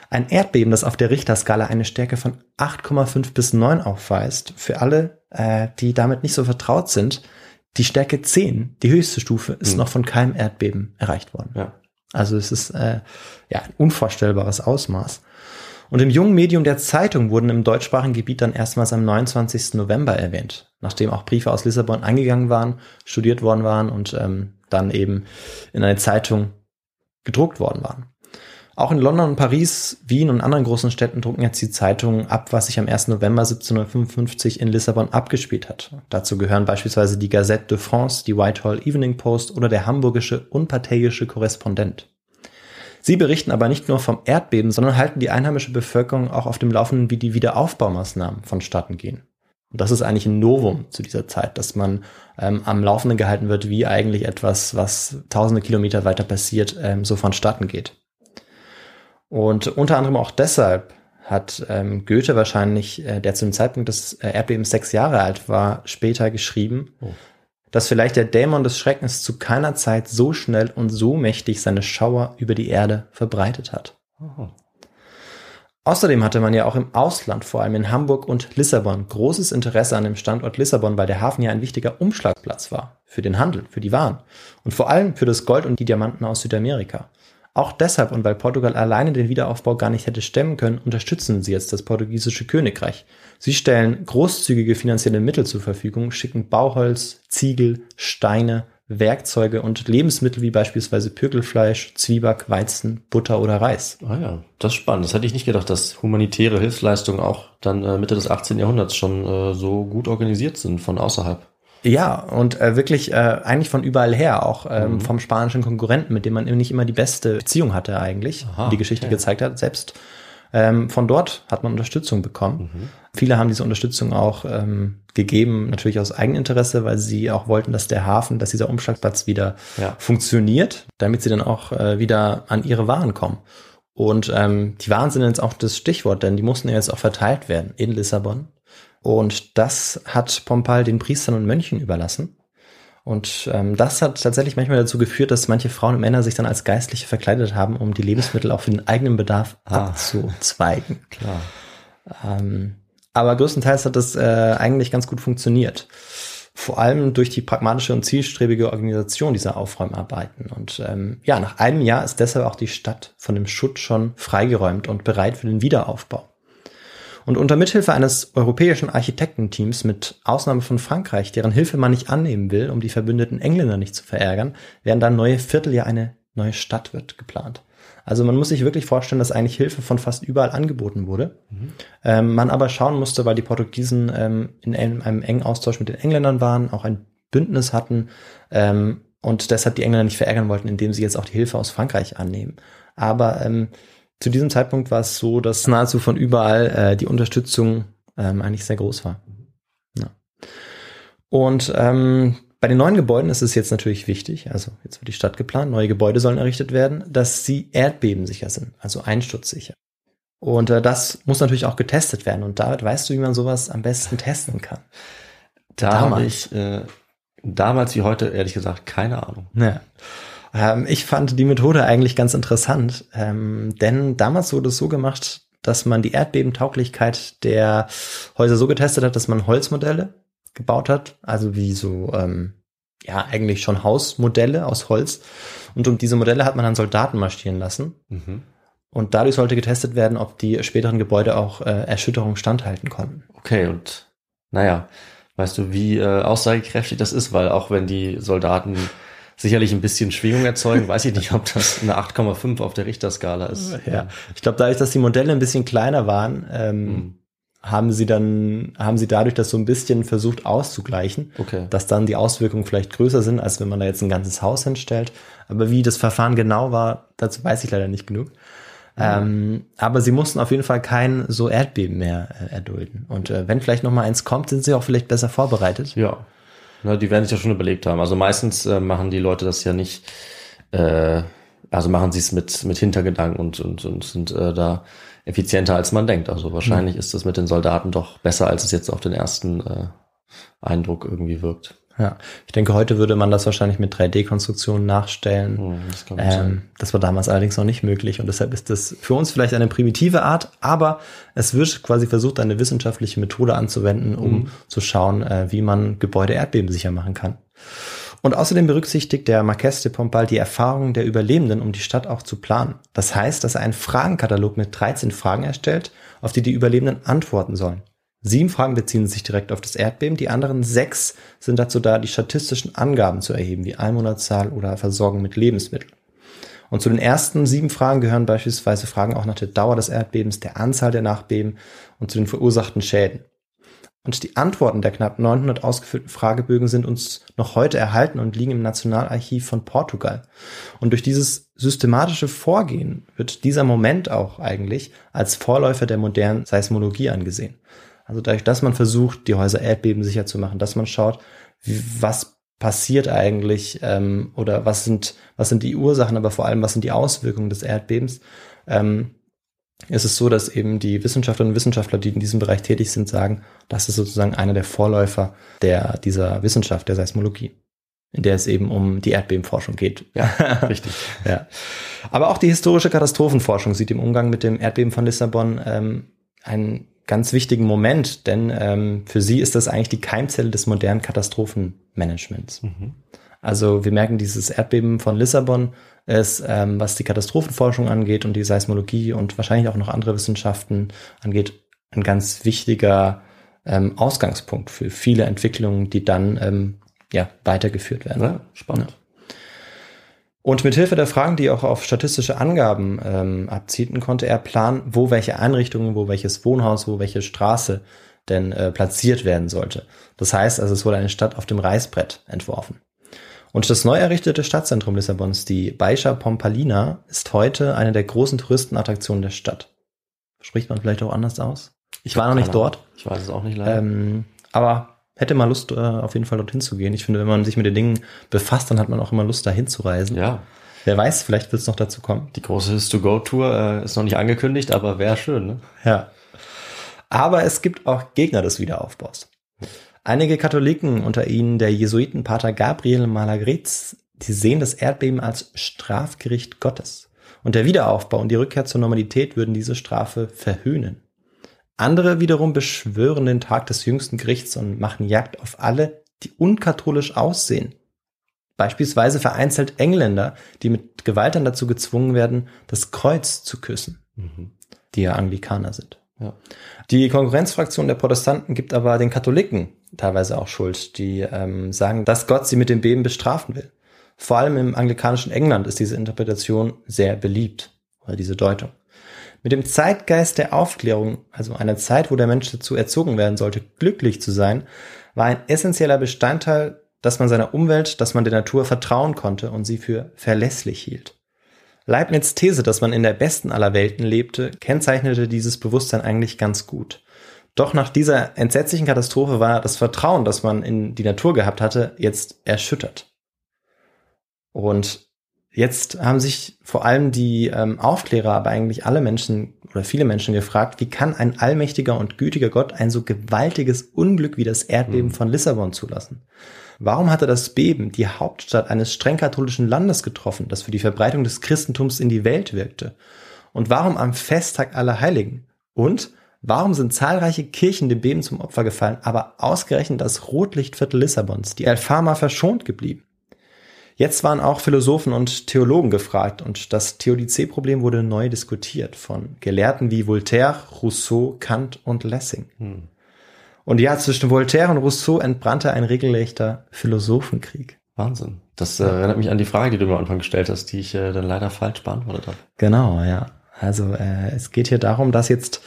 Ein Erdbeben, das auf der Richterskala eine Stärke von 8,5 bis 9 aufweist. Für alle, äh, die damit nicht so vertraut sind, die Stärke 10, die höchste Stufe, ist mhm. noch von keinem Erdbeben erreicht worden. Ja. Also es ist äh, ja ein unvorstellbares Ausmaß. Und im jungen Medium der Zeitung wurden im deutschsprachigen Gebiet dann erstmals am 29. November erwähnt, nachdem auch Briefe aus Lissabon eingegangen waren, studiert worden waren und ähm, dann eben in eine Zeitung gedruckt worden waren. Auch in London Paris, Wien und anderen großen Städten drucken jetzt die Zeitungen ab, was sich am 1. November 1755 in Lissabon abgespielt hat. Dazu gehören beispielsweise die Gazette de France, die Whitehall Evening Post oder der hamburgische unparteiische Korrespondent. Sie berichten aber nicht nur vom Erdbeben, sondern halten die einheimische Bevölkerung auch auf dem Laufenden, wie die Wiederaufbaumaßnahmen vonstatten gehen. Und das ist eigentlich ein Novum zu dieser Zeit, dass man ähm, am Laufenden gehalten wird, wie eigentlich etwas, was tausende Kilometer weiter passiert, ähm, so vonstatten geht. Und unter anderem auch deshalb hat ähm, Goethe wahrscheinlich, äh, der zu dem Zeitpunkt des äh, Erdbebens sechs Jahre alt war, später geschrieben, oh dass vielleicht der Dämon des Schreckens zu keiner Zeit so schnell und so mächtig seine Schauer über die Erde verbreitet hat. Oh. Außerdem hatte man ja auch im Ausland, vor allem in Hamburg und Lissabon, großes Interesse an dem Standort Lissabon, weil der Hafen ja ein wichtiger Umschlagplatz war für den Handel, für die Waren und vor allem für das Gold und die Diamanten aus Südamerika. Auch deshalb und weil Portugal alleine den Wiederaufbau gar nicht hätte stemmen können, unterstützen sie jetzt das portugiesische Königreich. Sie stellen großzügige finanzielle Mittel zur Verfügung, schicken Bauholz, Ziegel, Steine, Werkzeuge und Lebensmittel wie beispielsweise Pürkelfleisch, Zwieback, Weizen, Butter oder Reis. Ah ja, das ist spannend. Das hätte ich nicht gedacht, dass humanitäre Hilfsleistungen auch dann äh, Mitte des 18. Jahrhunderts schon äh, so gut organisiert sind von außerhalb. Ja, und äh, wirklich äh, eigentlich von überall her, auch ähm, mhm. vom spanischen Konkurrenten, mit dem man nicht immer die beste Beziehung hatte eigentlich, Aha, die Geschichte okay. gezeigt hat. Selbst ähm, von dort hat man Unterstützung bekommen. Mhm. Viele haben diese Unterstützung auch ähm, gegeben, natürlich aus Eigeninteresse, weil sie auch wollten, dass der Hafen, dass dieser Umschlagplatz wieder ja. funktioniert, damit sie dann auch äh, wieder an ihre Waren kommen. Und ähm, die Waren sind jetzt auch das Stichwort, denn die mussten ja jetzt auch verteilt werden in Lissabon. Und das hat Pompal den Priestern und Mönchen überlassen. Und ähm, das hat tatsächlich manchmal dazu geführt, dass manche Frauen und Männer sich dann als Geistliche verkleidet haben, um die Lebensmittel auch für den eigenen Bedarf ah, abzuzweigen. Klar. Ähm, aber größtenteils hat das äh, eigentlich ganz gut funktioniert. Vor allem durch die pragmatische und zielstrebige Organisation dieser Aufräumarbeiten. Und ähm, ja, nach einem Jahr ist deshalb auch die Stadt von dem Schutt schon freigeräumt und bereit für den Wiederaufbau. Und unter Mithilfe eines europäischen Architektenteams mit Ausnahme von Frankreich, deren Hilfe man nicht annehmen will, um die verbündeten Engländer nicht zu verärgern, werden dann neue Viertel ja eine neue Stadt wird geplant. Also man muss sich wirklich vorstellen, dass eigentlich Hilfe von fast überall angeboten wurde. Mhm. Ähm, man aber schauen musste, weil die Portugiesen ähm, in einem, einem, engen Austausch mit den Engländern waren, auch ein Bündnis hatten ähm, und deshalb die Engländer nicht verärgern wollten, indem sie jetzt auch die Hilfe aus Frankreich annehmen. Aber ähm, zu diesem Zeitpunkt war es so, dass nahezu von überall äh, die Unterstützung ähm, eigentlich sehr groß war. Ja. Und ähm, bei den neuen Gebäuden ist es jetzt natürlich wichtig, also jetzt wird die Stadt geplant, neue Gebäude sollen errichtet werden, dass sie erdbebensicher sind, also einsturzsicher. Und äh, das muss natürlich auch getestet werden. Und David, weißt du, wie man sowas am besten testen kann? Da damals. habe ich äh, damals wie heute ehrlich gesagt keine Ahnung. Ja. Ähm, ich fand die Methode eigentlich ganz interessant, ähm, denn damals wurde es so gemacht, dass man die Erdbebentauglichkeit der Häuser so getestet hat, dass man Holzmodelle gebaut hat, also wie so ähm, ja eigentlich schon Hausmodelle aus Holz. Und um diese Modelle hat man dann Soldaten marschieren lassen. Mhm. Und dadurch sollte getestet werden, ob die späteren Gebäude auch äh, Erschütterungen standhalten konnten. Okay, und naja, weißt du, wie äh, aussagekräftig das ist, weil auch wenn die Soldaten sicherlich ein bisschen Schwingung erzeugen. Weiß ich nicht, ob das eine 8,5 auf der Richterskala ist. Ja, ich glaube, dadurch, dass die Modelle ein bisschen kleiner waren, ähm, mhm. haben sie dann, haben sie dadurch das so ein bisschen versucht auszugleichen, okay. dass dann die Auswirkungen vielleicht größer sind, als wenn man da jetzt ein ganzes Haus hinstellt. Aber wie das Verfahren genau war, dazu weiß ich leider nicht genug. Ja. Ähm, aber sie mussten auf jeden Fall kein so Erdbeben mehr äh, erdulden. Und äh, wenn vielleicht noch mal eins kommt, sind sie auch vielleicht besser vorbereitet. Ja, Ne, die werden sich ja schon überlegt haben. Also meistens äh, machen die Leute das ja nicht, äh, also machen sie es mit, mit Hintergedanken und, und, und sind äh, da effizienter, als man denkt. Also wahrscheinlich mhm. ist das mit den Soldaten doch besser, als es jetzt auf den ersten äh, Eindruck irgendwie wirkt. Ja, ich denke, heute würde man das wahrscheinlich mit 3D-Konstruktionen nachstellen. Hm, das, ähm, das, war damals allerdings noch nicht möglich und deshalb ist das für uns vielleicht eine primitive Art, aber es wird quasi versucht, eine wissenschaftliche Methode anzuwenden, um mhm. zu schauen, äh, wie man Gebäude erdbebensicher machen kann. Und außerdem berücksichtigt der Marquess de Pompal die Erfahrungen der Überlebenden, um die Stadt auch zu planen. Das heißt, dass er einen Fragenkatalog mit 13 Fragen erstellt, auf die die Überlebenden antworten sollen. Sieben Fragen beziehen sich direkt auf das Erdbeben, die anderen sechs sind dazu da, die statistischen Angaben zu erheben, wie Einwohnerzahl oder Versorgung mit Lebensmitteln. Und zu den ersten sieben Fragen gehören beispielsweise Fragen auch nach der Dauer des Erdbebens, der Anzahl der Nachbeben und zu den verursachten Schäden. Und die Antworten der knapp 900 ausgefüllten Fragebögen sind uns noch heute erhalten und liegen im Nationalarchiv von Portugal. Und durch dieses systematische Vorgehen wird dieser Moment auch eigentlich als Vorläufer der modernen Seismologie angesehen. Also dadurch, dass man versucht, die Häuser erdbebensicher zu machen, dass man schaut, wie, was passiert eigentlich ähm, oder was sind, was sind die Ursachen, aber vor allem, was sind die Auswirkungen des Erdbebens, ähm, ist es so, dass eben die Wissenschaftlerinnen und Wissenschaftler, die in diesem Bereich tätig sind, sagen, das ist sozusagen einer der Vorläufer der, dieser Wissenschaft, der Seismologie, in der es eben um die Erdbebenforschung geht. Ja, richtig. ja. Aber auch die historische Katastrophenforschung sieht im Umgang mit dem Erdbeben von Lissabon ähm, einen ganz wichtigen Moment, denn ähm, für sie ist das eigentlich die Keimzelle des modernen Katastrophenmanagements. Mhm. Also wir merken, dieses Erdbeben von Lissabon ist, ähm, was die Katastrophenforschung angeht und die Seismologie und wahrscheinlich auch noch andere Wissenschaften angeht, ein ganz wichtiger ähm, Ausgangspunkt für viele Entwicklungen, die dann ähm, ja, weitergeführt werden. Ja, spannend. Ja. Und mit Hilfe der Fragen, die auch auf statistische Angaben ähm, abzielten, konnte er planen, wo welche Einrichtungen, wo welches Wohnhaus, wo welche Straße denn äh, platziert werden sollte. Das heißt also, es wurde eine Stadt auf dem Reißbrett entworfen. Und das neu errichtete Stadtzentrum Lissabons, die Baixa Pompalina, ist heute eine der großen Touristenattraktionen der Stadt. Spricht man vielleicht auch anders aus? Ich war noch nicht dort. Ich weiß es auch nicht leider. Ähm, aber hätte mal Lust, äh, auf jeden Fall dorthin zu gehen. Ich finde, wenn man sich mit den Dingen befasst, dann hat man auch immer Lust, dahin zu reisen. ja, Wer weiß, vielleicht wird es noch dazu kommen. die große His-to-Go-Tour äh, ist noch nicht angekündigt, aber wäre schön, ne? Ja. Aber es gibt auch Gegner des Wiederaufbaus. Einige Katholiken, unter ihnen der Jesuitenpater Gabriel Malagritz, die sehen das Erdbeben als Strafgericht Gottes. Und der Wiederaufbau und die Rückkehr zur Normalität würden diese Strafe verhöhnen. Andere wiederum beschwören den Tag des jüngsten Gerichts und machen Jagd auf alle, die unkatholisch aussehen. Beispielsweise vereinzelt Engländer, die mit Gewalt dann dazu gezwungen werden, das Kreuz zu küssen, die ja Anglikaner sind. Ja. Die Konkurrenzfraktion der Protestanten gibt aber den Katholiken teilweise auch Schuld, die ähm, sagen, dass Gott sie mit dem Beben bestrafen will. Vor allem im anglikanischen England ist diese Interpretation sehr beliebt, oder diese Deutung. Mit dem Zeitgeist der Aufklärung, also einer Zeit, wo der Mensch dazu erzogen werden sollte, glücklich zu sein, war ein essentieller Bestandteil, dass man seiner Umwelt, dass man der Natur vertrauen konnte und sie für verlässlich hielt. Leibniz These, dass man in der besten aller Welten lebte, kennzeichnete dieses Bewusstsein eigentlich ganz gut. Doch nach dieser entsetzlichen Katastrophe war das Vertrauen, das man in die Natur gehabt hatte, jetzt erschüttert. Und jetzt haben sich vor allem die ähm, Aufklärer, aber eigentlich alle Menschen oder viele Menschen gefragt, wie kann ein allmächtiger und gütiger Gott ein so gewaltiges Unglück wie das Erdbeben von Lissabon zulassen? Warum hatte das Beben die Hauptstadt eines streng katholischen Landes getroffen, das für die Verbreitung des Christentums in die Welt wirkte? Und warum am Festtag aller Heiligen? Und warum sind zahlreiche Kirchen dem Beben zum Opfer gefallen, aber ausgerechnet das Rotlichtviertel Lissabons, die Alfama, verschont geblieben? Jetzt waren auch Philosophen und Theologen gefragt und das Theodizee-Problem wurde neu diskutiert von Gelehrten wie Voltaire, Rousseau, Kant und Lessing. Und ja, zwischen Voltaire und Rousseau entbrannte ein regelrechter Philosophenkrieg. Wahnsinn. Das äh, erinnert mich an die Frage, die du mir am Anfang gestellt hast, die ich äh, dann leider falsch beantwortet habe. Genau, ja. Also äh, es geht hier darum, dass jetzt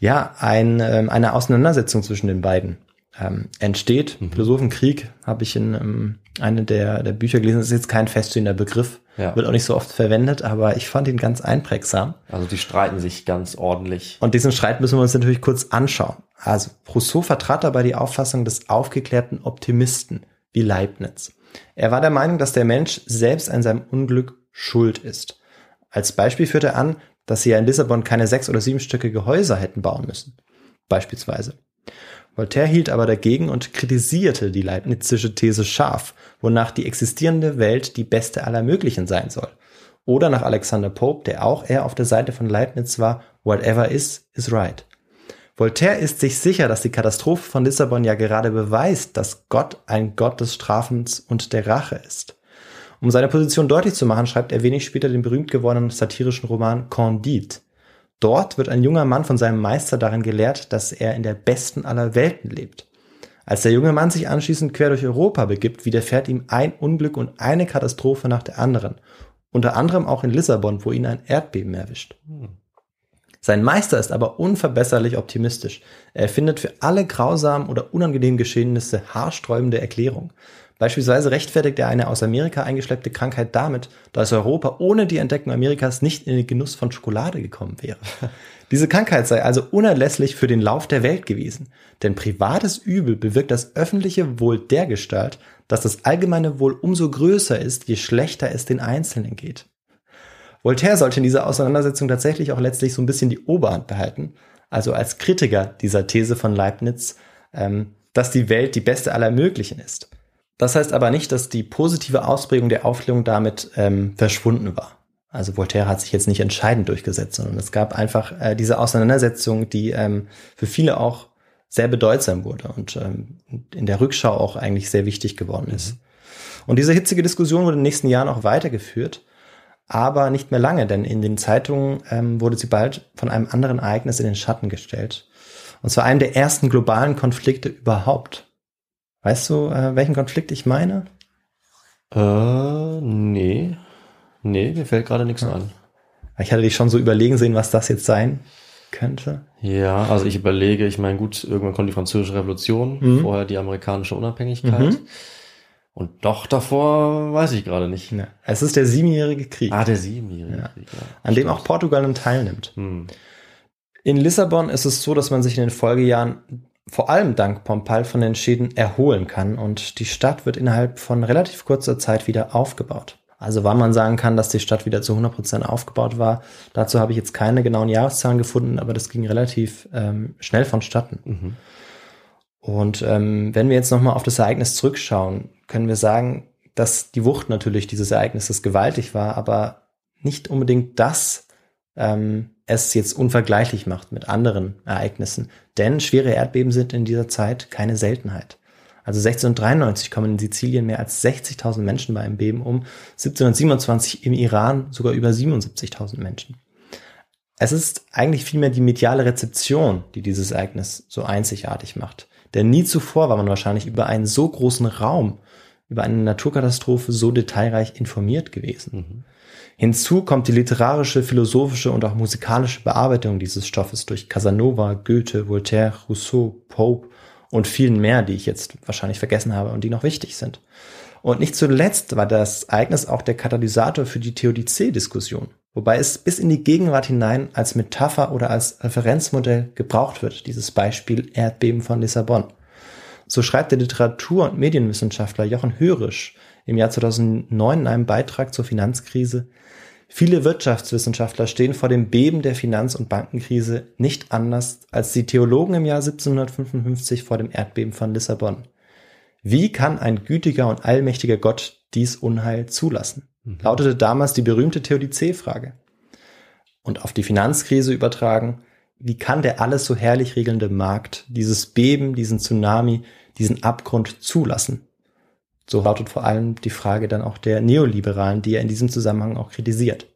ja ein, ähm, eine Auseinandersetzung zwischen den beiden ähm, entsteht. Philosophenkrieg habe ich in ähm, eine der, der Bücher gelesen. Das ist jetzt kein feststehender Begriff, Ja. wird auch nicht so oft verwendet, aber ich fand ihn ganz einprägsam. Also die streiten sich ganz ordentlich. Und diesen Streit müssen wir uns natürlich kurz anschauen. Also Rousseau vertrat dabei die Auffassung des aufgeklärten Optimisten wie Leibniz. Er war der Meinung, dass der Mensch selbst an seinem Unglück schuld ist. Als Beispiel führte er an, dass sie ja in Lissabon keine sechs- oder siebenstöckige Häuser hätten bauen müssen. Beispielsweise. Voltaire hielt aber dagegen und kritisierte die leibnizische These scharf, wonach die existierende Welt die beste aller möglichen sein soll. Oder nach Alexander Pope, der auch eher auf der Seite von Leibniz war, whatever is, is right. Voltaire ist sich sicher, dass die Katastrophe von Lissabon ja gerade beweist, dass Gott ein Gott des Strafens und der Rache ist. Um seine Position deutlich zu machen, schreibt er wenig später den berühmt gewordenen satirischen Roman Candide. Dort wird ein junger Mann von seinem Meister darin gelehrt, dass er in der besten aller Welten lebt. Als der junge Mann sich anschließend quer durch Europa begibt, widerfährt ihm ein Unglück und eine Katastrophe nach der anderen. Unter anderem auch in Lissabon, wo ihn ein Erdbeben erwischt. Sein Meister ist aber unverbesserlich optimistisch. Er findet für alle grausamen oder unangenehmen Geschehnisse haarsträubende Erklärung. Beispielsweise rechtfertigt er eine aus Amerika eingeschleppte Krankheit damit, dass Europa ohne die Entdeckung Amerikas nicht in den Genuss von Schokolade gekommen wäre. Diese Krankheit sei also unerlässlich für den Lauf der Welt gewesen. Denn privates Übel bewirkt das öffentliche Wohl dergestalt, dass das allgemeine Wohl umso größer ist, je schlechter es den Einzelnen geht. Voltaire sollte in dieser Auseinandersetzung tatsächlich auch letztlich so ein bisschen die Oberhand behalten, also als Kritiker dieser These von Leibniz, ähm, dass die Welt die beste aller möglichen ist. Das heißt aber nicht, dass die positive Ausprägung der Aufklärung damit ähm, verschwunden war. Also Voltaire hat sich jetzt nicht entscheidend durchgesetzt, sondern es gab einfach äh, diese Auseinandersetzung, die ähm, für viele auch sehr bedeutsam wurde und ähm, in der Rückschau auch eigentlich sehr wichtig geworden ist. Und diese hitzige Diskussion wurde in den nächsten Jahren auch weitergeführt, aber nicht mehr lange, denn in den Zeitungen ähm, wurde sie bald von einem anderen Ereignis in den Schatten gestellt. Und zwar einem der ersten globalen Konflikte überhaupt. Weißt du, äh, welchen Konflikt ich meine? Äh, nee. Nee, mir fällt gerade nichts ein. Ich hatte dich schon so überlegen sehen, was das jetzt sein könnte. Ja, also ich überlege, ich meine, gut, irgendwann kommt die französische Revolution, Mhm. vorher die amerikanische Unabhängigkeit. Mhm. Und doch davor weiß ich gerade nicht. Ja. Es ist der siebenjährige Krieg, Ah, der siebenjährige Ja. Krieg. Ja. an dem Stimmt. auch Portugal dann teilnimmt. Hm. In Lissabon ist es so, dass man sich in den Folgejahren vor allem dank Pompal von den Schäden erholen kann und die Stadt wird innerhalb von relativ kurzer Zeit wieder aufgebaut. Also wann man sagen kann, dass die Stadt wieder zu 100% aufgebaut war, dazu habe ich jetzt keine genauen Jahreszahlen gefunden, aber das ging relativ ähm, schnell vonstatten. Mhm. Und ähm, wenn wir jetzt nochmal auf das Ereignis zurückschauen, können wir sagen, dass die Wucht natürlich dieses Ereignisses gewaltig war, aber nicht unbedingt das ähm, es jetzt unvergleichlich macht mit anderen Ereignissen. Denn schwere Erdbeben sind in dieser Zeit keine Seltenheit. Also 1693 kommen in Sizilien mehr als 60.000 Menschen bei einem Beben um, 1727 im Iran sogar über 77.000 Menschen. Es ist eigentlich vielmehr die mediale Rezeption, die dieses Ereignis so einzigartig macht. Denn nie zuvor war man wahrscheinlich über einen so großen Raum, über eine Naturkatastrophe so detailreich informiert gewesen. Hinzu kommt die literarische, philosophische und auch musikalische Bearbeitung dieses Stoffes durch Casanova, Goethe, Voltaire, Rousseau, Pope und vielen mehr, die ich jetzt wahrscheinlich vergessen habe und die noch wichtig sind. Und nicht zuletzt war das Ereignis auch der Katalysator für die Theodizee-Diskussion, wobei es bis in die Gegenwart hinein als Metapher oder als Referenzmodell gebraucht wird, dieses Beispiel Erdbeben von Lissabon. So schreibt der Literatur- und Medienwissenschaftler Jochen Hörisch im Jahr 2009 in einem Beitrag zur Finanzkrise, Viele Wirtschaftswissenschaftler stehen vor dem Beben der Finanz- und Bankenkrise nicht anders als die Theologen im Jahr 1755 vor dem Erdbeben von Lissabon. Wie kann ein gütiger und allmächtiger Gott dies Unheil zulassen? Lautete damals die berühmte Theodizee-Frage. Und auf die Finanzkrise übertragen, wie kann der alles so herrlich regelnde Markt dieses Beben, diesen Tsunami, diesen Abgrund zulassen? So lautet vor allem die Frage dann auch der Neoliberalen, die er in diesem Zusammenhang auch kritisiert.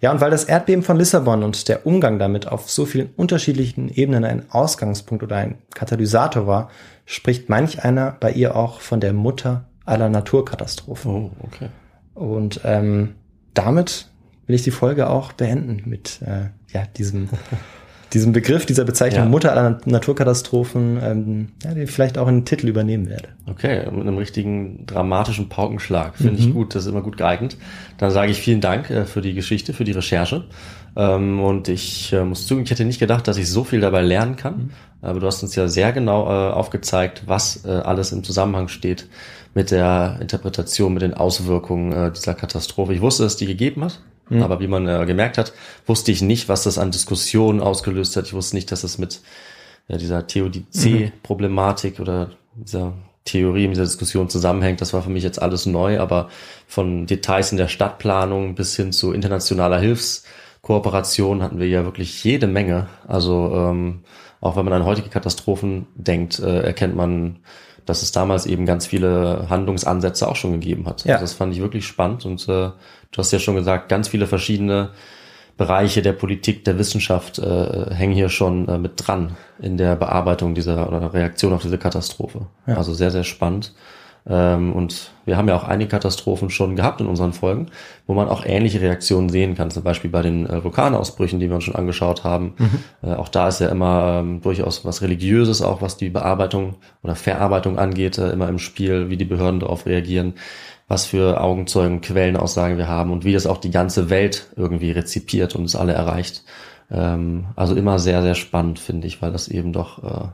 Ja, und weil das Erdbeben von Lissabon und der Umgang damit auf so vielen unterschiedlichen Ebenen ein Ausgangspunkt oder ein Katalysator war, spricht manch einer bei ihr auch von der Mutter aller Naturkatastrophen. Oh, okay. Und ähm, damit will ich die Folge auch beenden mit äh, ja, diesem, diesem Begriff, dieser Bezeichnung Ja. Mutter aller Naturkatastrophen, ähm, ja, den ich vielleicht auch in den Titel übernehmen werde. Okay, mit einem richtigen dramatischen Paukenschlag. Finde ich gut, das ist immer gut geeignet. Dann sage ich vielen Dank äh, für die Geschichte, für die Recherche. Ähm, und ich äh, muss zugeben, ich hätte nicht gedacht, dass ich so viel dabei lernen kann. Aber du hast uns ja sehr genau äh, aufgezeigt, was alles im Zusammenhang steht mit der Interpretation, mit den Auswirkungen dieser Katastrophe. Ich wusste, dass es die gegeben hat. Aber wie man äh, gemerkt hat, wusste ich nicht, was das an Diskussionen ausgelöst hat. Ich wusste nicht, dass es mit ja, dieser Theodizee-Problematik oder dieser Theorie, mit dieser Diskussion zusammenhängt. Das war für mich jetzt alles neu, aber von Details in der Stadtplanung bis hin zu internationaler Hilfskooperation hatten wir ja wirklich jede Menge. Also ähm, auch wenn man an heutige Katastrophen denkt, äh, erkennt man, dass es damals eben ganz viele Handlungsansätze auch schon gegeben hat. Ja. Also das fand ich wirklich spannend und äh, du hast ja schon gesagt, ganz viele verschiedene Bereiche der Politik, der Wissenschaft äh, hängen hier schon äh, mit dran in der Bearbeitung dieser oder Reaktion auf diese Katastrophe. Ja. Also sehr, sehr spannend. Ähm, und wir haben ja auch einige Katastrophen schon gehabt in unseren Folgen, wo man auch ähnliche Reaktionen sehen kann. Zum Beispiel bei den äh, Vulkanausbrüchen, die wir uns schon angeschaut haben. Äh, auch da ist ja immer ähm, durchaus was Religiöses, auch was die Bearbeitung oder Verarbeitung angeht, äh, immer im Spiel, wie die Behörden darauf reagieren, was für Augenzeugen, Quellenaussagen wir haben und wie das auch die ganze Welt irgendwie rezipiert und es alle erreicht. Ähm, also immer sehr, sehr spannend, finde ich, weil das eben doch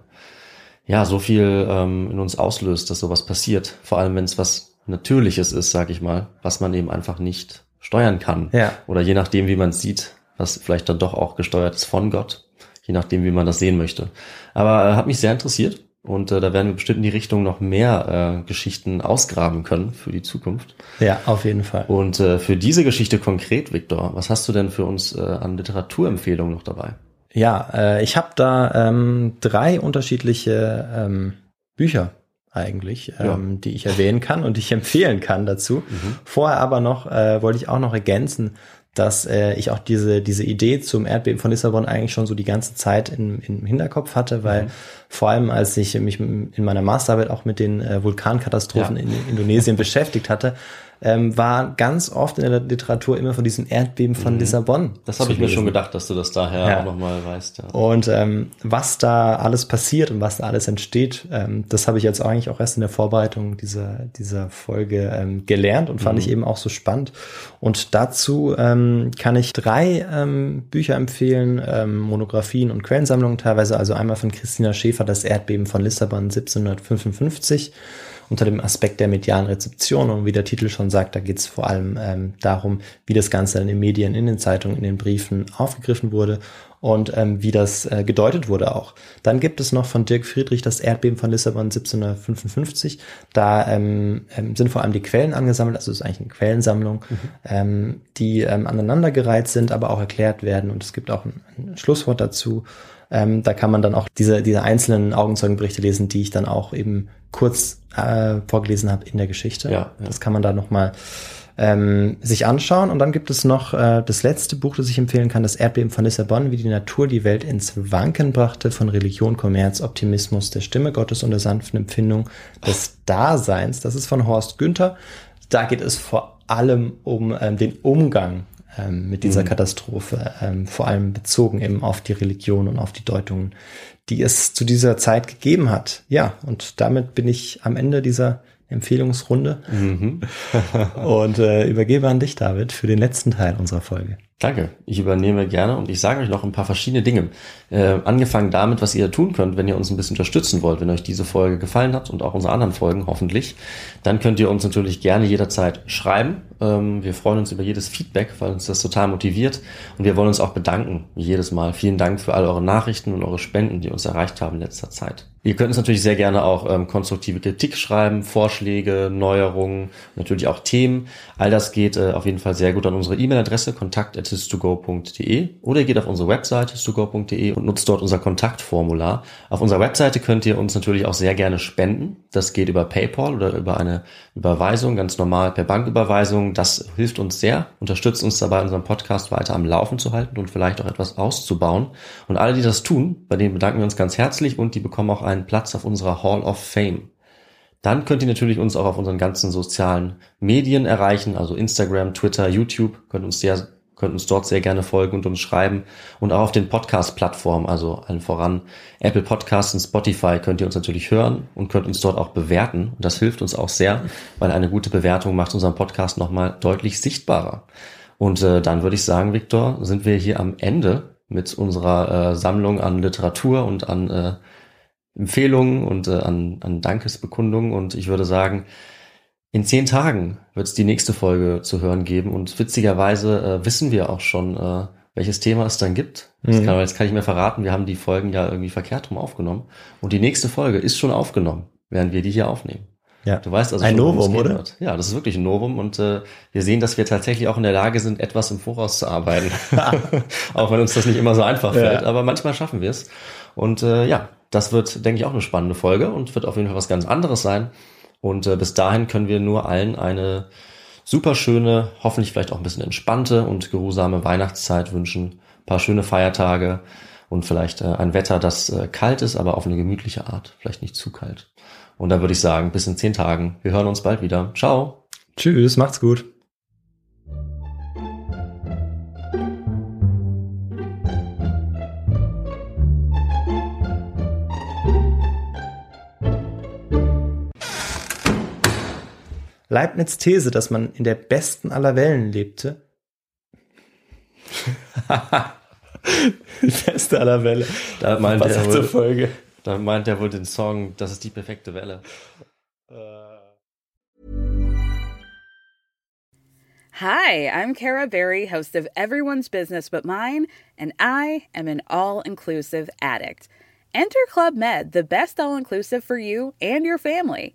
ja so viel ähm, in uns auslöst, dass sowas passiert. Vor allem, wenn es was Natürliches ist, sag ich mal, was man eben einfach nicht steuern kann. Ja. Oder je nachdem, wie man es sieht, was vielleicht dann doch auch gesteuert ist von Gott, je nachdem, wie man das sehen möchte. Aber äh, hat mich sehr interessiert und äh, da werden wir bestimmt in die Richtung noch mehr äh, Geschichten ausgraben können für die Zukunft. Ja, auf jeden Fall. Und äh, für diese Geschichte konkret, Viktor, was hast du denn für uns äh, an Literaturempfehlungen noch dabei? Ja, äh, ich habe da ähm, drei unterschiedliche ähm, Bücher eigentlich, ja. ähm, die ich erwähnen kann und die ich empfehlen kann dazu. Mhm. Vorher aber noch äh, wollte ich auch noch ergänzen, dass äh, ich auch diese, diese Idee zum Erdbeben von Lissabon eigentlich schon so die ganze Zeit in, im Hinterkopf hatte, weil mhm. vor allem als ich mich in meiner Masterarbeit auch mit den äh, Vulkankatastrophen ja. in Indonesien beschäftigt hatte, ähm, war ganz oft in der Literatur immer von diesem Erdbeben von mhm. Lissabon. Das habe ich mir schon gedacht, dass du das daher ja. auch nochmal weißt. Ja. Und ähm, was da alles passiert und was da alles entsteht, ähm, das habe ich jetzt eigentlich auch erst in der Vorbereitung dieser, dieser Folge ähm, gelernt und fand mhm. ich eben auch so spannend. Und dazu ähm, kann ich drei ähm, Bücher empfehlen, ähm, Monographien und Quellensammlungen teilweise. Also einmal von Christina Schäfer, Das Erdbeben von Lissabon 1755 unter dem Aspekt der medialen Rezeption. Und wie der Titel schon sagt, da geht es vor allem ähm, darum, wie das Ganze dann in den Medien, in den Zeitungen, in den Briefen aufgegriffen wurde und ähm, wie das äh, gedeutet wurde auch. Dann gibt es noch von Dirk Friedrich das Erdbeben von Lissabon 1755. Da ähm, ähm, sind vor allem die Quellen angesammelt, also es ist eigentlich eine Quellensammlung, mhm. ähm, die ähm, aneinandergereiht sind, aber auch erklärt werden und es gibt auch ein, ein Schlusswort dazu. Ähm, da kann man dann auch diese, diese einzelnen Augenzeugenberichte lesen, die ich dann auch eben kurz äh, vorgelesen habe in der Geschichte. Ja, ja. Das kann man da nochmal ähm, sich anschauen. Und dann gibt es noch äh, das letzte Buch, das ich empfehlen kann, das Erdbeben von Lissabon, wie die Natur die Welt ins Wanken brachte, von Religion, Kommerz, Optimismus, der Stimme Gottes und der sanften Empfindung des Daseins. Das ist von Horst Günther. Da geht es vor allem um ähm, den Umgang ähm, mit dieser mhm. Katastrophe, ähm, vor allem bezogen eben auf die Religion und auf die Deutungen, die es zu dieser Zeit gegeben hat. Ja, und damit bin ich am Ende dieser Empfehlungsrunde mhm. und äh, übergebe an dich, David, für den letzten Teil unserer Folge. Danke, ich übernehme gerne und ich sage euch noch ein paar verschiedene Dinge. Äh, angefangen damit, was ihr tun könnt, wenn ihr uns ein bisschen unterstützen wollt, wenn euch diese Folge gefallen hat und auch unsere anderen Folgen hoffentlich, dann könnt ihr uns natürlich gerne jederzeit schreiben. Ähm, wir freuen uns über jedes Feedback, weil uns das total motiviert und wir wollen uns auch bedanken, jedes Mal. Vielen Dank für all eure Nachrichten und eure Spenden, die uns erreicht haben in letzter Zeit. Ihr könnt uns natürlich sehr gerne auch ähm, konstruktive Kritik schreiben, Vorschläge, Neuerungen, natürlich auch Themen. All das geht äh, auf jeden Fall sehr gut an unsere E-Mail-Adresse kontakt@histogo.de oder ihr geht auf unsere Website histogo.de und nutzt dort unser Kontaktformular. Auf unserer Webseite könnt ihr uns natürlich auch sehr gerne spenden. Das geht über PayPal oder über eine Überweisung, ganz normal per Banküberweisung. Das hilft uns sehr, unterstützt uns dabei, unseren Podcast weiter am Laufen zu halten und vielleicht auch etwas auszubauen. Und alle, die das tun, bei denen bedanken wir uns ganz herzlich und die bekommen auch einen Platz auf unserer Hall of Fame. Dann könnt ihr natürlich uns auch auf unseren ganzen sozialen Medien erreichen, also Instagram, Twitter, YouTube, könnt uns sehr, könnt uns dort sehr gerne folgen und uns schreiben und auch auf den Podcast-Plattformen, also allen voran Apple Podcasts und Spotify könnt ihr uns natürlich hören und könnt uns dort auch bewerten. Und das hilft uns auch sehr, weil eine gute Bewertung macht unseren Podcast nochmal deutlich sichtbarer. Und äh, dann würde ich sagen, Viktor, sind wir hier am Ende mit unserer äh, Sammlung an Literatur und an äh, Empfehlungen und äh, an, an Dankesbekundungen. Und ich würde sagen, in zehn Tagen wird es die nächste Folge zu hören geben. Und witzigerweise äh, wissen wir auch schon, äh, welches Thema es dann gibt. Das mhm. kann, jetzt kann ich mir verraten, wir haben die Folgen ja irgendwie verkehrt rum aufgenommen. Und die nächste Folge ist schon aufgenommen, während wir die hier aufnehmen. Ja. Du weißt also ein schon, Novum, oder? Wird. Ja, das ist wirklich ein Novum und äh, wir sehen, dass wir tatsächlich auch in der Lage sind, etwas im Voraus zu arbeiten. auch wenn uns das nicht immer so einfach fällt, ja. aber manchmal schaffen wir es. Und äh, ja, das wird, denke ich, auch eine spannende Folge und wird auf jeden Fall was ganz anderes sein. Und äh, bis dahin können wir nur allen eine super schöne, hoffentlich vielleicht auch ein bisschen entspannte und geruhsame Weihnachtszeit wünschen. Ein paar schöne Feiertage und vielleicht äh, ein Wetter, das äh, kalt ist, aber auf eine gemütliche Art. Vielleicht nicht zu kalt. Und dann würde ich sagen, bis in zehn Tagen. Wir hören uns bald wieder. Ciao. Tschüss, macht's gut. Leibniz These, dass man in der besten aller Wellen lebte. die beste aller Welle. Da meint er wohl, Folge. Da meint er wohl den Song, das ist die perfekte Welle. Hi, I'm Kara Berry, host of Everyone's Business But Mine, and I am an all-inclusive addict. Enter Club Med, the best all-inclusive for you and your family.